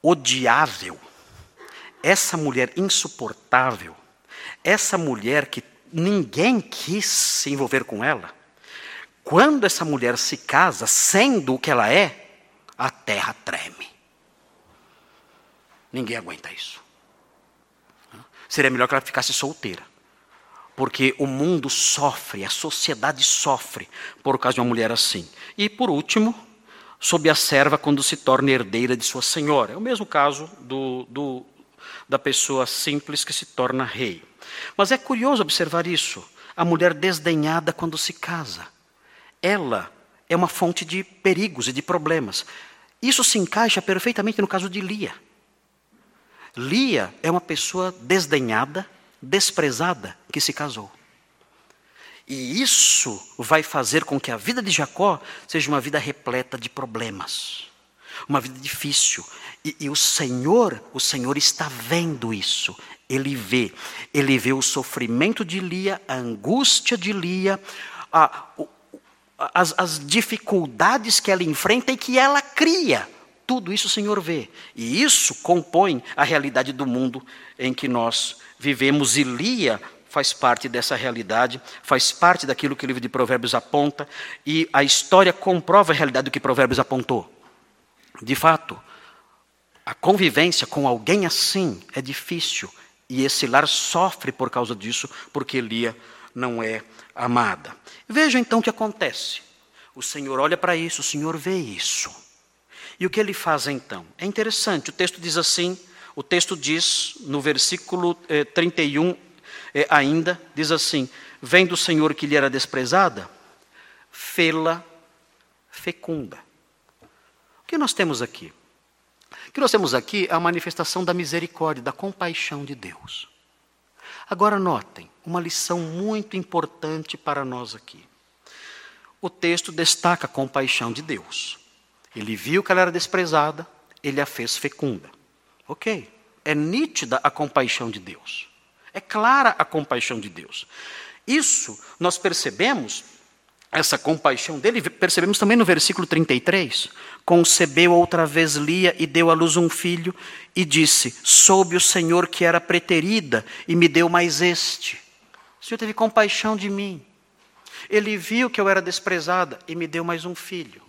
odiável, essa mulher insuportável, essa mulher que ninguém quis se envolver com ela, quando essa mulher se casa, sendo o que ela é, a terra treme. Ninguém aguenta isso. Seria melhor que ela ficasse solteira. Porque o mundo sofre, a sociedade sofre por causa de uma mulher assim. E por último, sob a serva quando se torna herdeira de sua senhora. É o mesmo caso do, do, da pessoa simples que se torna rei. Mas é curioso observar isso. A mulher desdenhada quando se casa. Ela é uma fonte de perigos e de problemas. Isso se encaixa perfeitamente no caso de Lia. Lia é uma pessoa desdenhada, desprezada, que se casou. E isso vai fazer com que a vida de Jacó seja uma vida repleta de problemas, uma vida difícil. E, e, o Senhor, o Senhor está vendo isso. Ele vê, ele vê o sofrimento de Lia, a angústia de Lia, a, as, as dificuldades que ela enfrenta e que ela cria. Tudo isso o Senhor vê. E isso compõe a realidade do mundo em que nós vivemos. E Lia faz parte dessa realidade, faz parte daquilo que o livro de Provérbios aponta, e a história comprova a realidade do que Provérbios apontou. De fato, a convivência com alguém assim é difícil, e esse lar sofre por causa disso, porque Lia não é amada. Veja então o que acontece. O Senhor olha para isso, o Senhor vê isso. E o que ele faz então? É interessante, o texto diz assim: o texto diz no versículo eh, 31 eh, ainda, diz assim: Vem do Senhor que lhe era desprezada, fê-la fecunda. O que nós temos aqui? O que nós temos aqui é a manifestação da misericórdia, da compaixão de Deus. Agora notem, uma lição muito importante para nós aqui. O texto destaca a compaixão de Deus. Ele viu que ela era desprezada, ele a fez fecunda. Ok, é nítida a compaixão de Deus. É clara a compaixão de Deus. Isso nós percebemos, essa compaixão dele, percebemos também no versículo 33. Concebeu outra vez Lia e deu à luz um filho, e disse: Soube o Senhor que era preterida, e me deu mais este. O Senhor teve compaixão de mim. Ele viu que eu era desprezada e me deu mais um filho.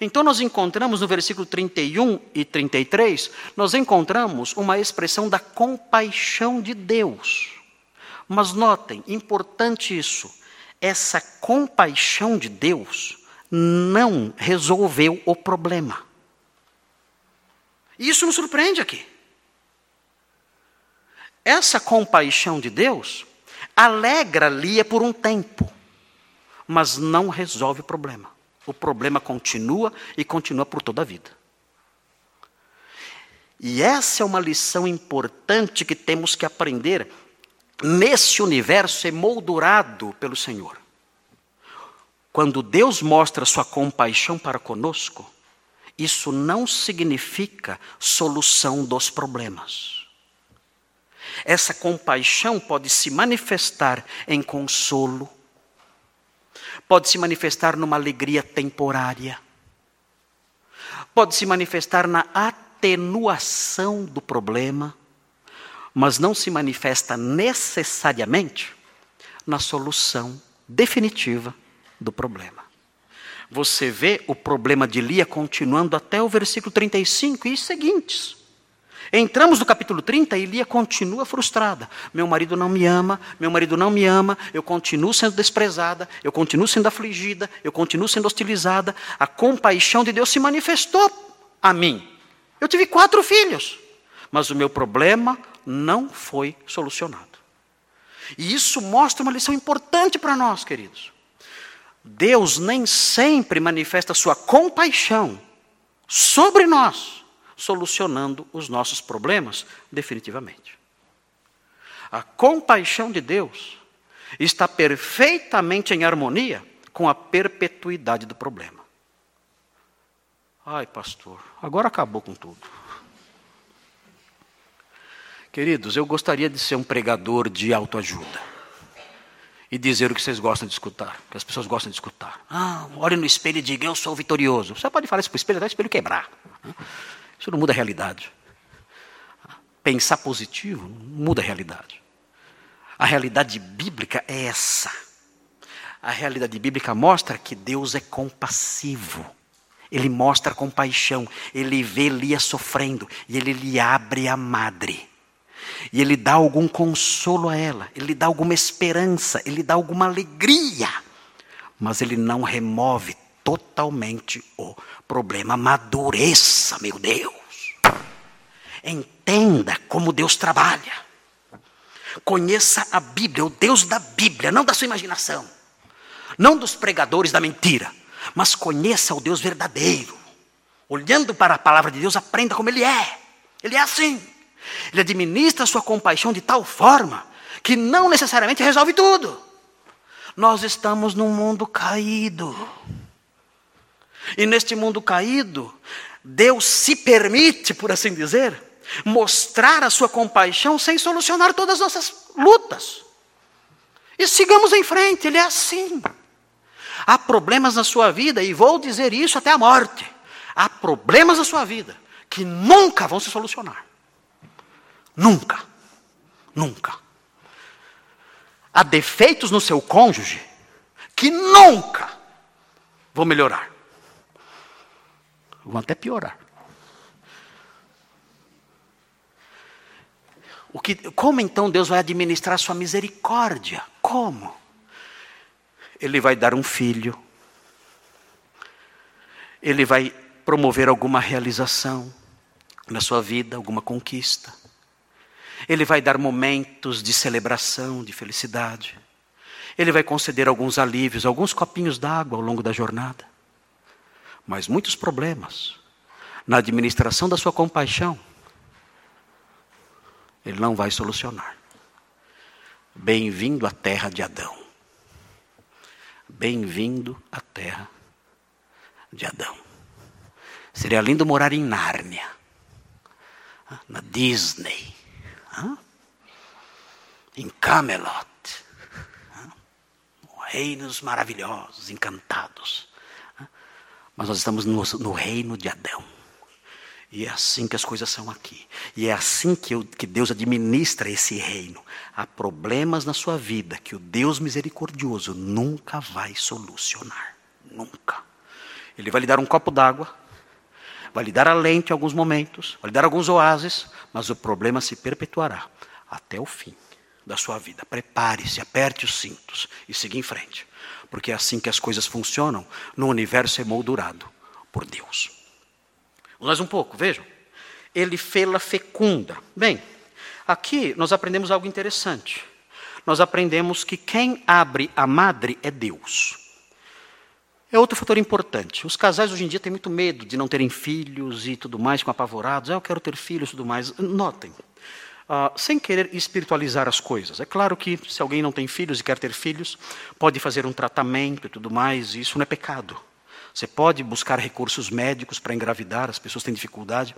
Então nós encontramos no versículo 31 e 33, nós encontramos uma expressão da compaixão de Deus. Mas notem, importante isso, essa compaixão de Deus não resolveu o problema. Isso nos surpreende aqui. Essa compaixão de Deus alegra Lia por um tempo, mas não resolve o problema. O problema continua e continua por toda a vida. E essa é uma lição importante que temos que aprender nesse universo emoldurado pelo Senhor. Quando Deus mostra sua compaixão para conosco, isso não significa solução dos problemas. Essa compaixão pode se manifestar em consolo, pode se manifestar numa alegria temporária, pode se manifestar na atenuação do problema, mas não se manifesta necessariamente na solução definitiva do problema. Você vê o problema de Lia continuando até o versículo 35 e seguintes. Entramos no capítulo 30 e Lia continua frustrada. Meu marido não me ama, meu marido não me ama, eu continuo sendo desprezada, eu continuo sendo afligida, eu continuo sendo hostilizada. A compaixão de Deus se manifestou a mim. Eu tive quatro filhos, mas o meu problema não foi solucionado. E isso mostra uma lição importante para nós, queridos. Deus nem sempre manifesta sua compaixão sobre nós solucionando os nossos problemas definitivamente. A compaixão de Deus está perfeitamente em harmonia com a perpetuidade do problema. Ai, pastor, agora acabou com tudo. Queridos, eu gostaria de ser um pregador de autoajuda e dizer o que vocês gostam de escutar, que as pessoas gostam de escutar. Ah, olhe no espelho e diga, eu sou vitorioso. Você pode falar isso para o espelho até o espelho quebrar. Isso não muda a realidade. Pensar positivo não muda a realidade. A realidade bíblica é essa. A realidade bíblica mostra que Deus é compassivo. Ele mostra compaixão. Ele vê Lia sofrendo e ele lhe abre a madre. E ele dá algum consolo a ela, ele dá alguma esperança, ele dá alguma alegria. Mas ele não remove totalmente o problema. Amadureça, meu Deus. Entenda como Deus trabalha. Conheça a Bíblia, o Deus da Bíblia, não da sua imaginação, não dos pregadores da mentira, mas conheça o Deus verdadeiro. Olhando para a palavra de Deus, aprenda como Ele é. Ele é assim. Ele administra a sua compaixão de tal forma que não necessariamente resolve tudo. Nós estamos num mundo caído. E neste mundo caído, Deus se permite, por assim dizer, mostrar a sua compaixão sem solucionar todas as nossas lutas. E sigamos em frente, Ele é assim. Há problemas na sua vida, e vou dizer isso até a morte. Há problemas na sua vida que nunca vão se solucionar. Nunca. Nunca. Há defeitos no seu cônjuge que nunca vão melhorar. Vão até piorar. O que, como então Deus vai administrar sua misericórdia? Como? Ele vai dar um filho. Ele vai promover alguma realização na sua vida, alguma conquista. Ele vai dar momentos de celebração, de felicidade. Ele vai conceder alguns alívios, alguns copinhos d'água ao longo da jornada. Mas muitos problemas na administração da sua compaixão, ele não vai solucionar. Bem-vindo à terra de Adão. Bem-vindo à terra de Adão. Seria lindo morar em Nárnia, na Disney, em Camelot, reinos maravilhosos, encantados. Mas nós estamos no, no reino de Adão. E é assim que as coisas são aqui. E é assim que, eu, que, Deus administra esse reino. Há problemas na sua vida que o Deus misericordioso nunca vai solucionar. Nunca. Ele vai lhe dar um copo d'água, vai lhe dar alento em alguns momentos, vai lhe dar alguns oásis, mas o problema se perpetuará até o fim da sua vida. Prepare-se, aperte os cintos e siga em frente. Porque é assim que as coisas funcionam no universo emoldurado por Deus. Mais um pouco, vejam. Ele fê-la fecunda. Bem, aqui nós aprendemos algo interessante. Nós aprendemos que quem abre a madre é Deus. É outro fator importante. Os casais hoje em dia têm muito medo de não terem filhos e tudo mais, com apavorados. Ah, eu quero ter filhos e tudo mais. Notem, uh, sem querer espiritualizar as coisas. É claro que se alguém não tem filhos e quer ter filhos, pode fazer um tratamento e tudo mais, e isso não é pecado. Você pode buscar recursos médicos para engravidar, as pessoas têm dificuldade,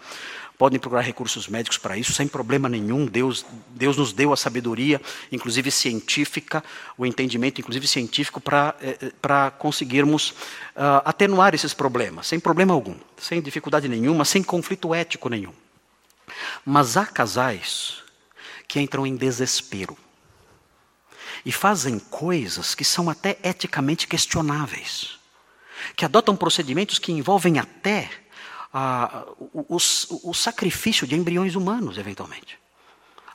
podem procurar recursos médicos para isso, sem problema nenhum. Deus, Deus nos deu a sabedoria, inclusive científica, o entendimento, inclusive científico, para, eh, eh, para conseguirmos uh, atenuar esses problemas, sem problema algum, sem dificuldade nenhuma, sem conflito ético nenhum. Mas há casais que entram em desespero e fazem coisas que são até eticamente questionáveis que adotam procedimentos que envolvem até ah, o, o, o sacrifício de embriões humanos, eventualmente.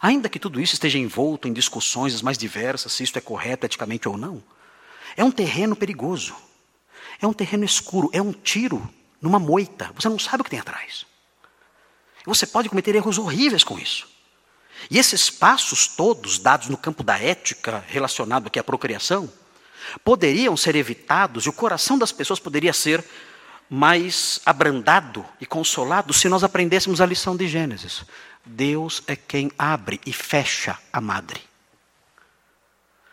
Ainda que tudo isso esteja envolto em discussões as mais diversas, se isso é correto eticamente ou não, é um terreno perigoso, é um terreno escuro, é um tiro numa moita, você não sabe o que tem atrás. Você pode cometer erros horríveis com isso. E esses passos todos dados no campo da ética relacionado aqui à procriação, poderiam ser evitados e o coração das pessoas poderia ser mais abrandado e consolado se nós aprendêssemos a lição de Gênesis. Deus é quem abre e fecha a madre.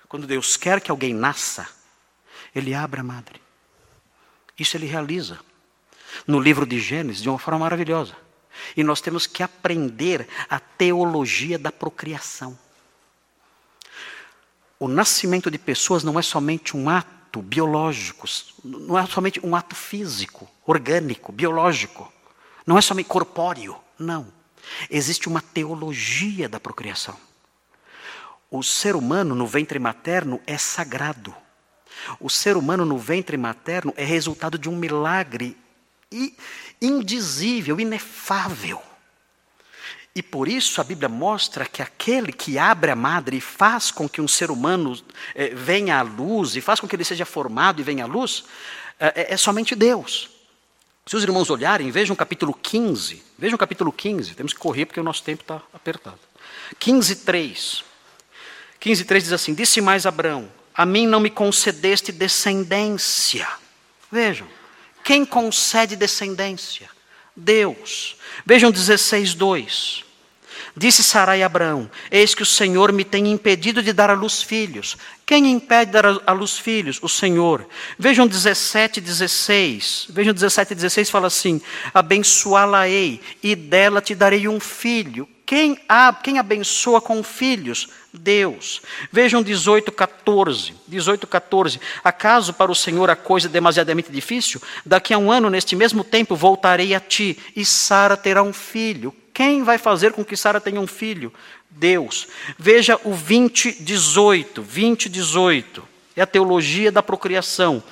Quando Deus quer que alguém nasça, Ele abre a madre. Isso Ele realiza no livro de Gênesis de uma forma maravilhosa. E nós temos que aprender a teologia da procriação o nascimento de pessoas não é somente um ato biológico, não é somente um ato físico, orgânico, biológico, não é somente corpóreo, não. Existe uma teologia da procriação. O ser humano no ventre materno é sagrado. O ser humano no ventre materno é resultado de um milagre indizível, inefável. E por isso a Bíblia mostra que aquele que abre a madre e faz com que um ser humano eh, venha à luz, e faz com que ele seja formado e venha à luz, eh, é, é somente Deus. Se os irmãos olharem, vejam o capítulo 15. Vejam o capítulo 15. Temos que correr porque o nosso tempo está apertado. 15, 3. 15, 3 diz assim: Disse mais Abraão: A mim não me concedeste descendência. Vejam, quem concede descendência? Deus. Vejam 16, 2. Disse Sarai a Abraão: Eis que o Senhor me tem impedido de dar à luz filhos. Quem impede de dar à luz filhos? O Senhor. Vejam 17 16. Vejam 17 16 fala assim: Abençoá-la-ei, e dela te darei um filho. Quem, quem abençoa com filhos? Deus. Vejam 18, 14. 18, 14. Acaso para o Senhor a coisa é demasiadamente difícil? Daqui a um ano, neste mesmo tempo, voltarei a ti, e Sara terá um filho. Quem vai fazer com que Sara tenha um filho? Deus. Veja o 20, 18. 20, 18. É a teologia da procriação.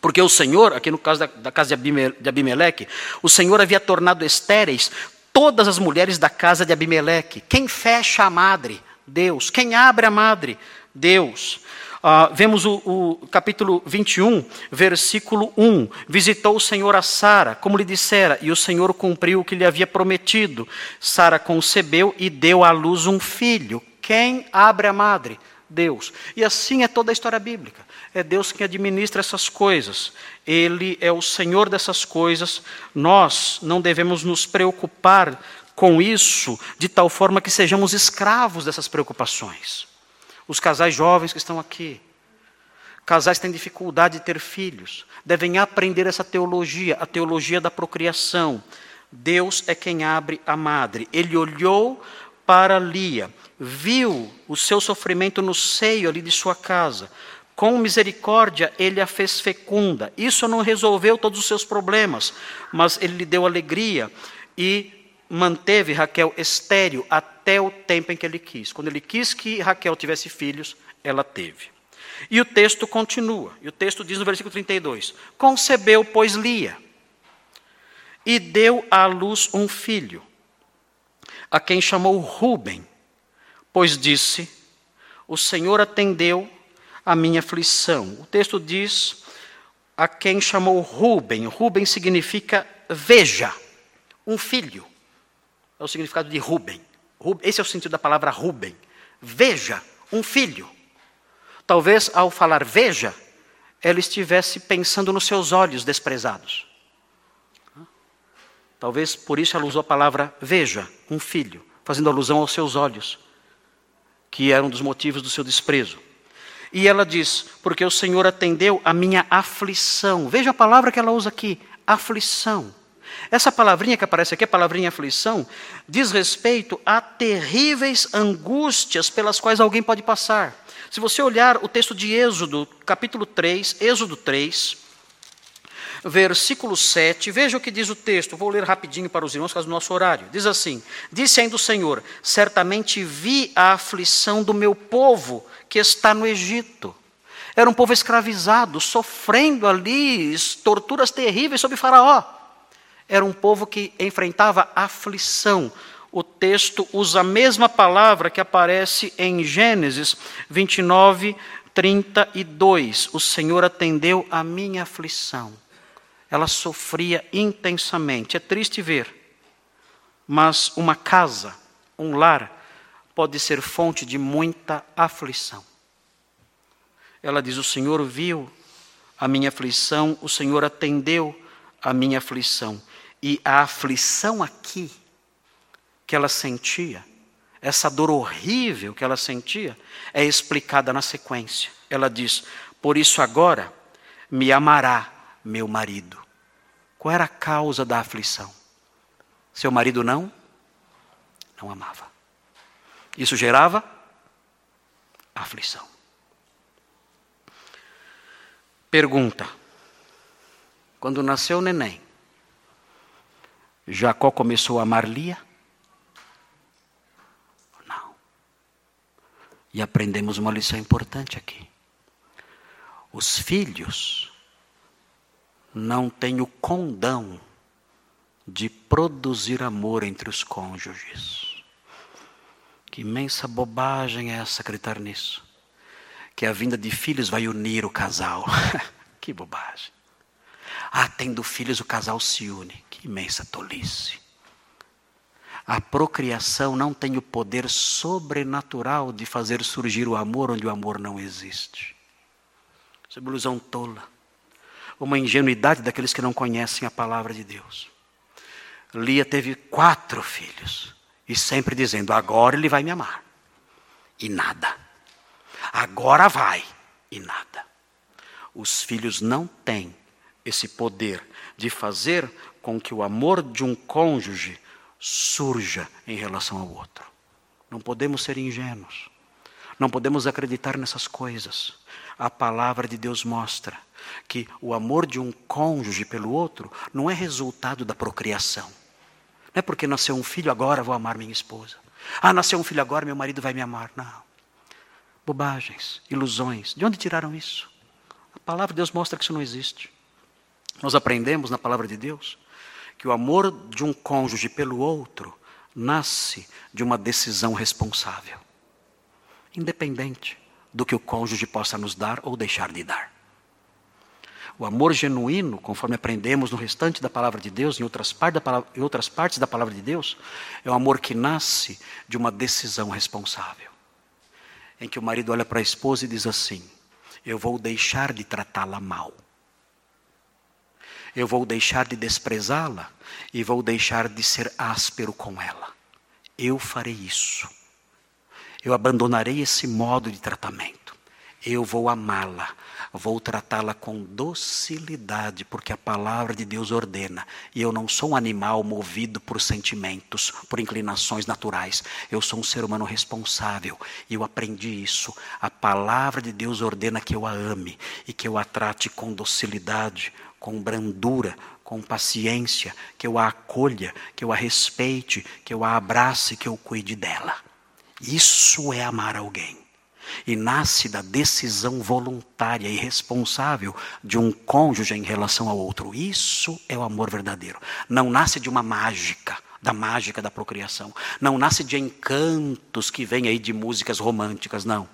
Porque o Senhor, aqui no caso da, da casa de Abimeleque, o Senhor havia tornado estéreis todas as mulheres da casa de Abimeleque. Quem fecha a madre? Deus. Quem abre a madre? Deus. Uh, vemos o, o, capítulo 21, versículo 1. Visitou o Senhor a Sara, como lhe dissera, e o Senhor cumpriu o que lhe havia prometido. Sara concebeu e deu à luz um filho. Quem abre a madre? Deus. E assim é toda a história bíblica. É Deus quem administra essas coisas. Ele é o Senhor dessas coisas. Nós não devemos nos preocupar com isso de tal forma que sejamos escravos dessas preocupações. Os casais jovens que estão aqui, casais que têm dificuldade de ter filhos, devem aprender essa teologia, a teologia da procriação. Deus é quem abre a madre. Ele olhou para Lia viu o seu sofrimento no seio ali de sua casa. Com misericórdia, ele a fez fecunda. Isso não resolveu todos os seus problemas, mas ele lhe deu alegria e manteve Raquel estéril até o tempo em que ele quis. Quando ele quis que Raquel tivesse filhos, ela teve. E o texto continua. E o texto diz no versículo 32: Concebeu, pois, Lia, e deu à luz um filho, a quem chamou Ruben pois disse: O Senhor atendeu a minha aflição. O texto diz: a quem chamou Ruben. Ruben significa veja, um filho. É o significado de Ruben. Esse é o sentido da palavra Ruben. Veja, um filho. Talvez ao falar veja, ela estivesse pensando nos seus olhos desprezados. Talvez por isso ela usou a palavra veja, um filho, fazendo alusão aos seus olhos que era um dos motivos do seu desprezo. E ela diz: Porque o Senhor atendeu a minha aflição. Veja a palavra que ela usa aqui: aflição. Essa palavrinha que aparece aqui, a palavrinha aflição, diz respeito a terríveis angústias pelas quais alguém pode passar. Se você olhar o texto de Êxodo, capítulo 3, Êxodo 3, versículo 7, veja o que diz o texto, vou ler rapidinho para os irmãos, causa do nosso horário. Diz assim: Disse ainda o Senhor: Certamente vi a aflição do meu povo que está no Egito. Era um povo escravizado, sofrendo ali torturas terríveis sob Faraó. Era um povo que enfrentava aflição. O texto usa a mesma palavra que aparece em Gênesis 29, 32. O Senhor atendeu a minha aflição ela sofria intensamente. É triste ver, mas uma casa, um lar, pode ser fonte de muita aflição. Ela diz: O Senhor viu a minha aflição, o Senhor atendeu a minha aflição. E a aflição aqui que ela sentia, essa dor horrível que ela sentia, é explicada na sequência. Ela diz: Por isso agora me amará meu marido. Qual era a causa da aflição? Seu marido não? Não amava. Isso gerava aflição. Pergunta: quando nasceu o neném, Jacó começou a amar Lia? Não. E aprendemos uma lição importante aqui. Os filhos não tem o condão de produzir amor entre os cônjuges. Que imensa bobagem é essa acreditar nisso? Que a vinda de filhos vai unir o casal. que bobagem. Ah, tendo filhos o casal se une. Que imensa tolice. A procriação não tem o poder sobrenatural de fazer surgir o amor onde o amor não existe. Isso é uma ilusão tola uma ingenuidade daqueles que não conhecem a palavra de Deus. Lia teve quatro filhos e sempre dizendo: agora ele vai me amar. E nada. Agora vai. E nada. Os filhos não têm esse poder de fazer com que o amor de um cônjuge surja em relação ao outro. Não podemos ser ingênuos. Não podemos acreditar nessas coisas. A palavra de Deus mostra que o amor de um cônjuge pelo outro não é resultado da procriação. Não é porque nasceu um filho agora vou amar minha esposa. Ah, nasceu um filho agora, meu marido vai me amar. Não. Bobagens, ilusões. De onde tiraram isso? A palavra de Deus mostra que isso não existe. Nós aprendemos na palavra de Deus que o amor de um cônjuge pelo outro nasce de uma decisão responsável, independente do que o cônjuge possa nos dar ou deixar de dar. O amor genuíno, conforme aprendemos no restante da palavra de Deus, em outras, palavra, em outras partes da palavra de Deus, é o amor que nasce de uma decisão responsável. Em que o marido olha para a esposa e diz assim: Eu vou deixar de tratá-la mal eu vou deixar de desprezá-la e vou deixar de ser áspero com ela. Eu farei isso. Eu abandonarei esse modo de tratamento. Eu vou amá-la, vou tratá-la com docilidade, porque a palavra de Deus ordena. E eu não sou um animal movido por sentimentos, por inclinações naturais. Eu sou um ser humano responsável. E eu aprendi isso. A palavra de Deus ordena que eu a ame e que eu a trate com docilidade, com brandura, com paciência, que eu a acolha, que eu a respeite, que eu a abrace, que eu cuide dela. Isso é amar alguém. E nasce da decisão voluntária e responsável de um cônjuge em relação ao outro. Isso é o amor verdadeiro. Não nasce de uma mágica, da mágica da procriação. Não nasce de encantos que vêm aí de músicas românticas, não.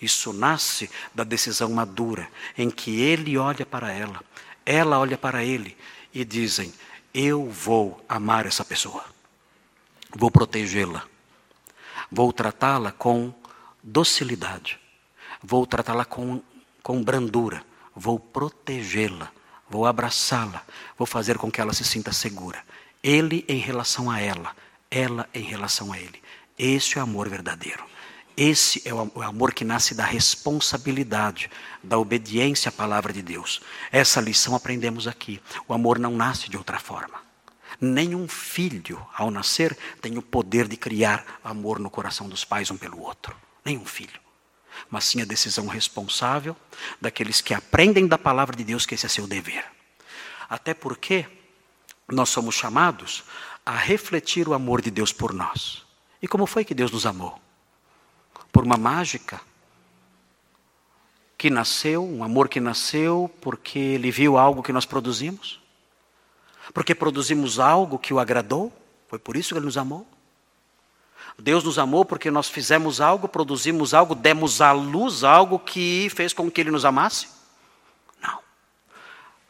Isso nasce da decisão madura, em que ele olha para ela, ela olha para ele e dizem: Eu vou amar essa pessoa, vou protegê-la, vou tratá-la com docilidade, vou tratá-la com, com brandura, vou protegê-la, vou abraçá-la, vou fazer com que ela se sinta segura. Ele em relação a ela, ela em relação a ele. Esse é o amor verdadeiro. Esse é o amor que nasce da responsabilidade, da obediência à palavra de Deus. Essa lição aprendemos aqui. O amor não nasce de outra forma. Nenhum filho, ao nascer, tem o poder de criar amor no coração dos pais um pelo outro. Nenhum filho. Mas sim a decisão responsável daqueles que aprendem da palavra de Deus que esse é seu dever. Até porque nós somos chamados a refletir o amor de Deus por nós. E como foi que Deus nos amou? por uma mágica que nasceu, um amor que nasceu porque ele viu algo que nós produzimos? Porque produzimos algo que o agradou? Foi por isso que ele nos amou? Deus nos amou porque nós fizemos algo, produzimos algo, demos à luz algo que fez com que ele nos amasse? Não.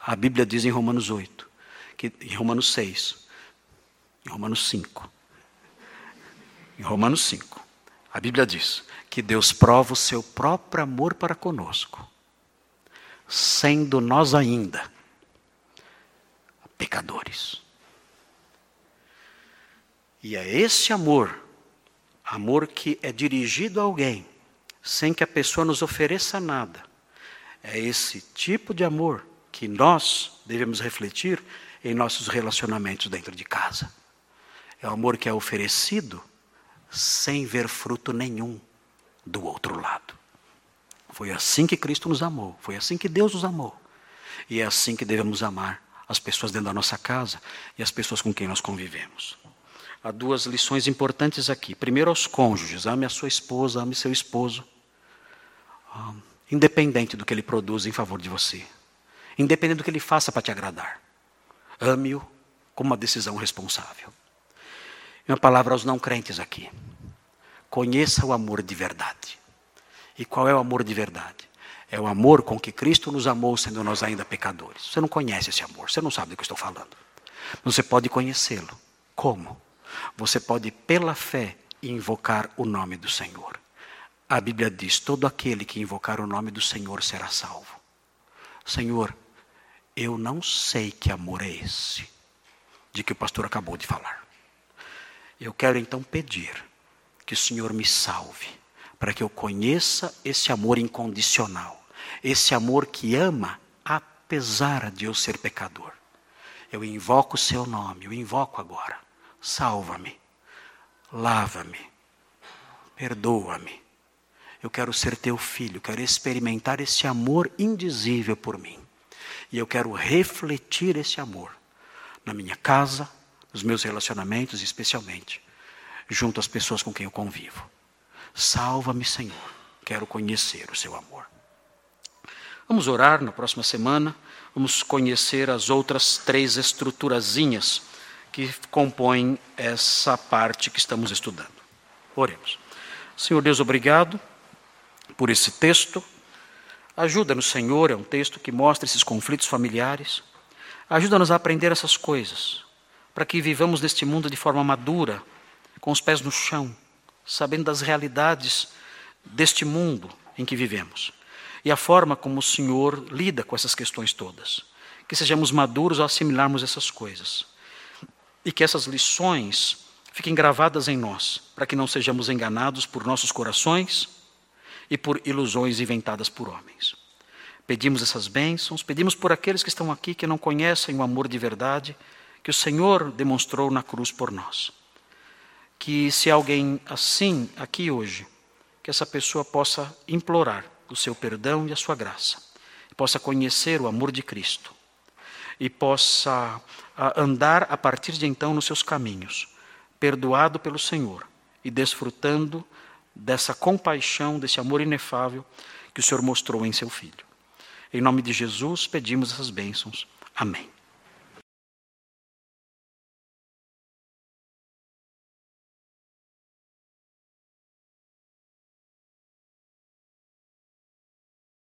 A Bíblia diz em Romanos 8, que, em Romanos 6, em Romanos 5, em Romanos 5, a Bíblia diz que Deus prova o seu próprio amor para conosco, sendo nós ainda pecadores. E é esse amor, amor que é dirigido a alguém, sem que a pessoa nos ofereça nada, é esse tipo de amor que nós devemos refletir em nossos relacionamentos dentro de casa. É o amor que é oferecido sem ver fruto nenhum do outro lado. Foi assim que Cristo nos amou, foi assim que Deus nos amou. E é assim que devemos amar as pessoas dentro da nossa casa e as pessoas com quem nós convivemos. Há duas lições importantes aqui. Primeiro, aos cônjuges: ame a sua esposa, ame seu esposo, ah, independente do que ele produz em favor de você, independente do que ele faça para te agradar. Ame-o com uma decisão responsável. E uma palavra aos não crentes aqui. Conheça o amor de verdade. E qual é o amor de verdade? É o amor com que Cristo nos amou, sendo nós ainda pecadores. Você não conhece esse amor, você não sabe do que estou falando. Você pode conhecê-lo. Como? Você pode, pela fé, invocar o nome do Senhor. A Bíblia diz: todo aquele que invocar o nome do Senhor será salvo. Senhor, eu não sei que amor é esse, de que o pastor acabou de falar. Eu quero então pedir que o Senhor me salve, para que eu conheça esse amor incondicional, esse amor que ama apesar de eu ser pecador. Eu invoco o seu nome, eu invoco agora. Salva-me, lava-me, perdoa-me. Eu quero ser teu filho, quero experimentar esse amor indizível por mim. E eu quero refletir esse amor na minha casa, nos meus relacionamentos, especialmente junto às pessoas com quem eu convivo. Salva-me, Senhor. Quero conhecer o seu amor. Vamos orar na próxima semana. Vamos conhecer as outras três estruturazinhas que compõem essa parte que estamos estudando. Oremos. Senhor Deus, obrigado por esse texto. Ajuda-nos, Senhor, é um texto que mostra esses conflitos familiares. Ajuda-nos a aprender essas coisas, para que vivamos neste mundo de forma madura, com os pés no chão, sabendo das realidades deste mundo em que vivemos e a forma como o Senhor lida com essas questões todas. Que sejamos maduros ao assimilarmos essas coisas e que essas lições fiquem gravadas em nós, para que não sejamos enganados por nossos corações e por ilusões inventadas por homens. Pedimos essas bênçãos, pedimos por aqueles que estão aqui que não conhecem o amor de verdade que o Senhor demonstrou na cruz por nós. Que se alguém assim aqui hoje, que essa pessoa possa implorar o seu perdão e a sua graça, possa conhecer o amor de Cristo e possa andar a partir de então nos seus caminhos, perdoado pelo Senhor e desfrutando dessa compaixão, desse amor inefável que o Senhor mostrou em seu Filho. Em nome de Jesus, pedimos essas bênçãos. Amém.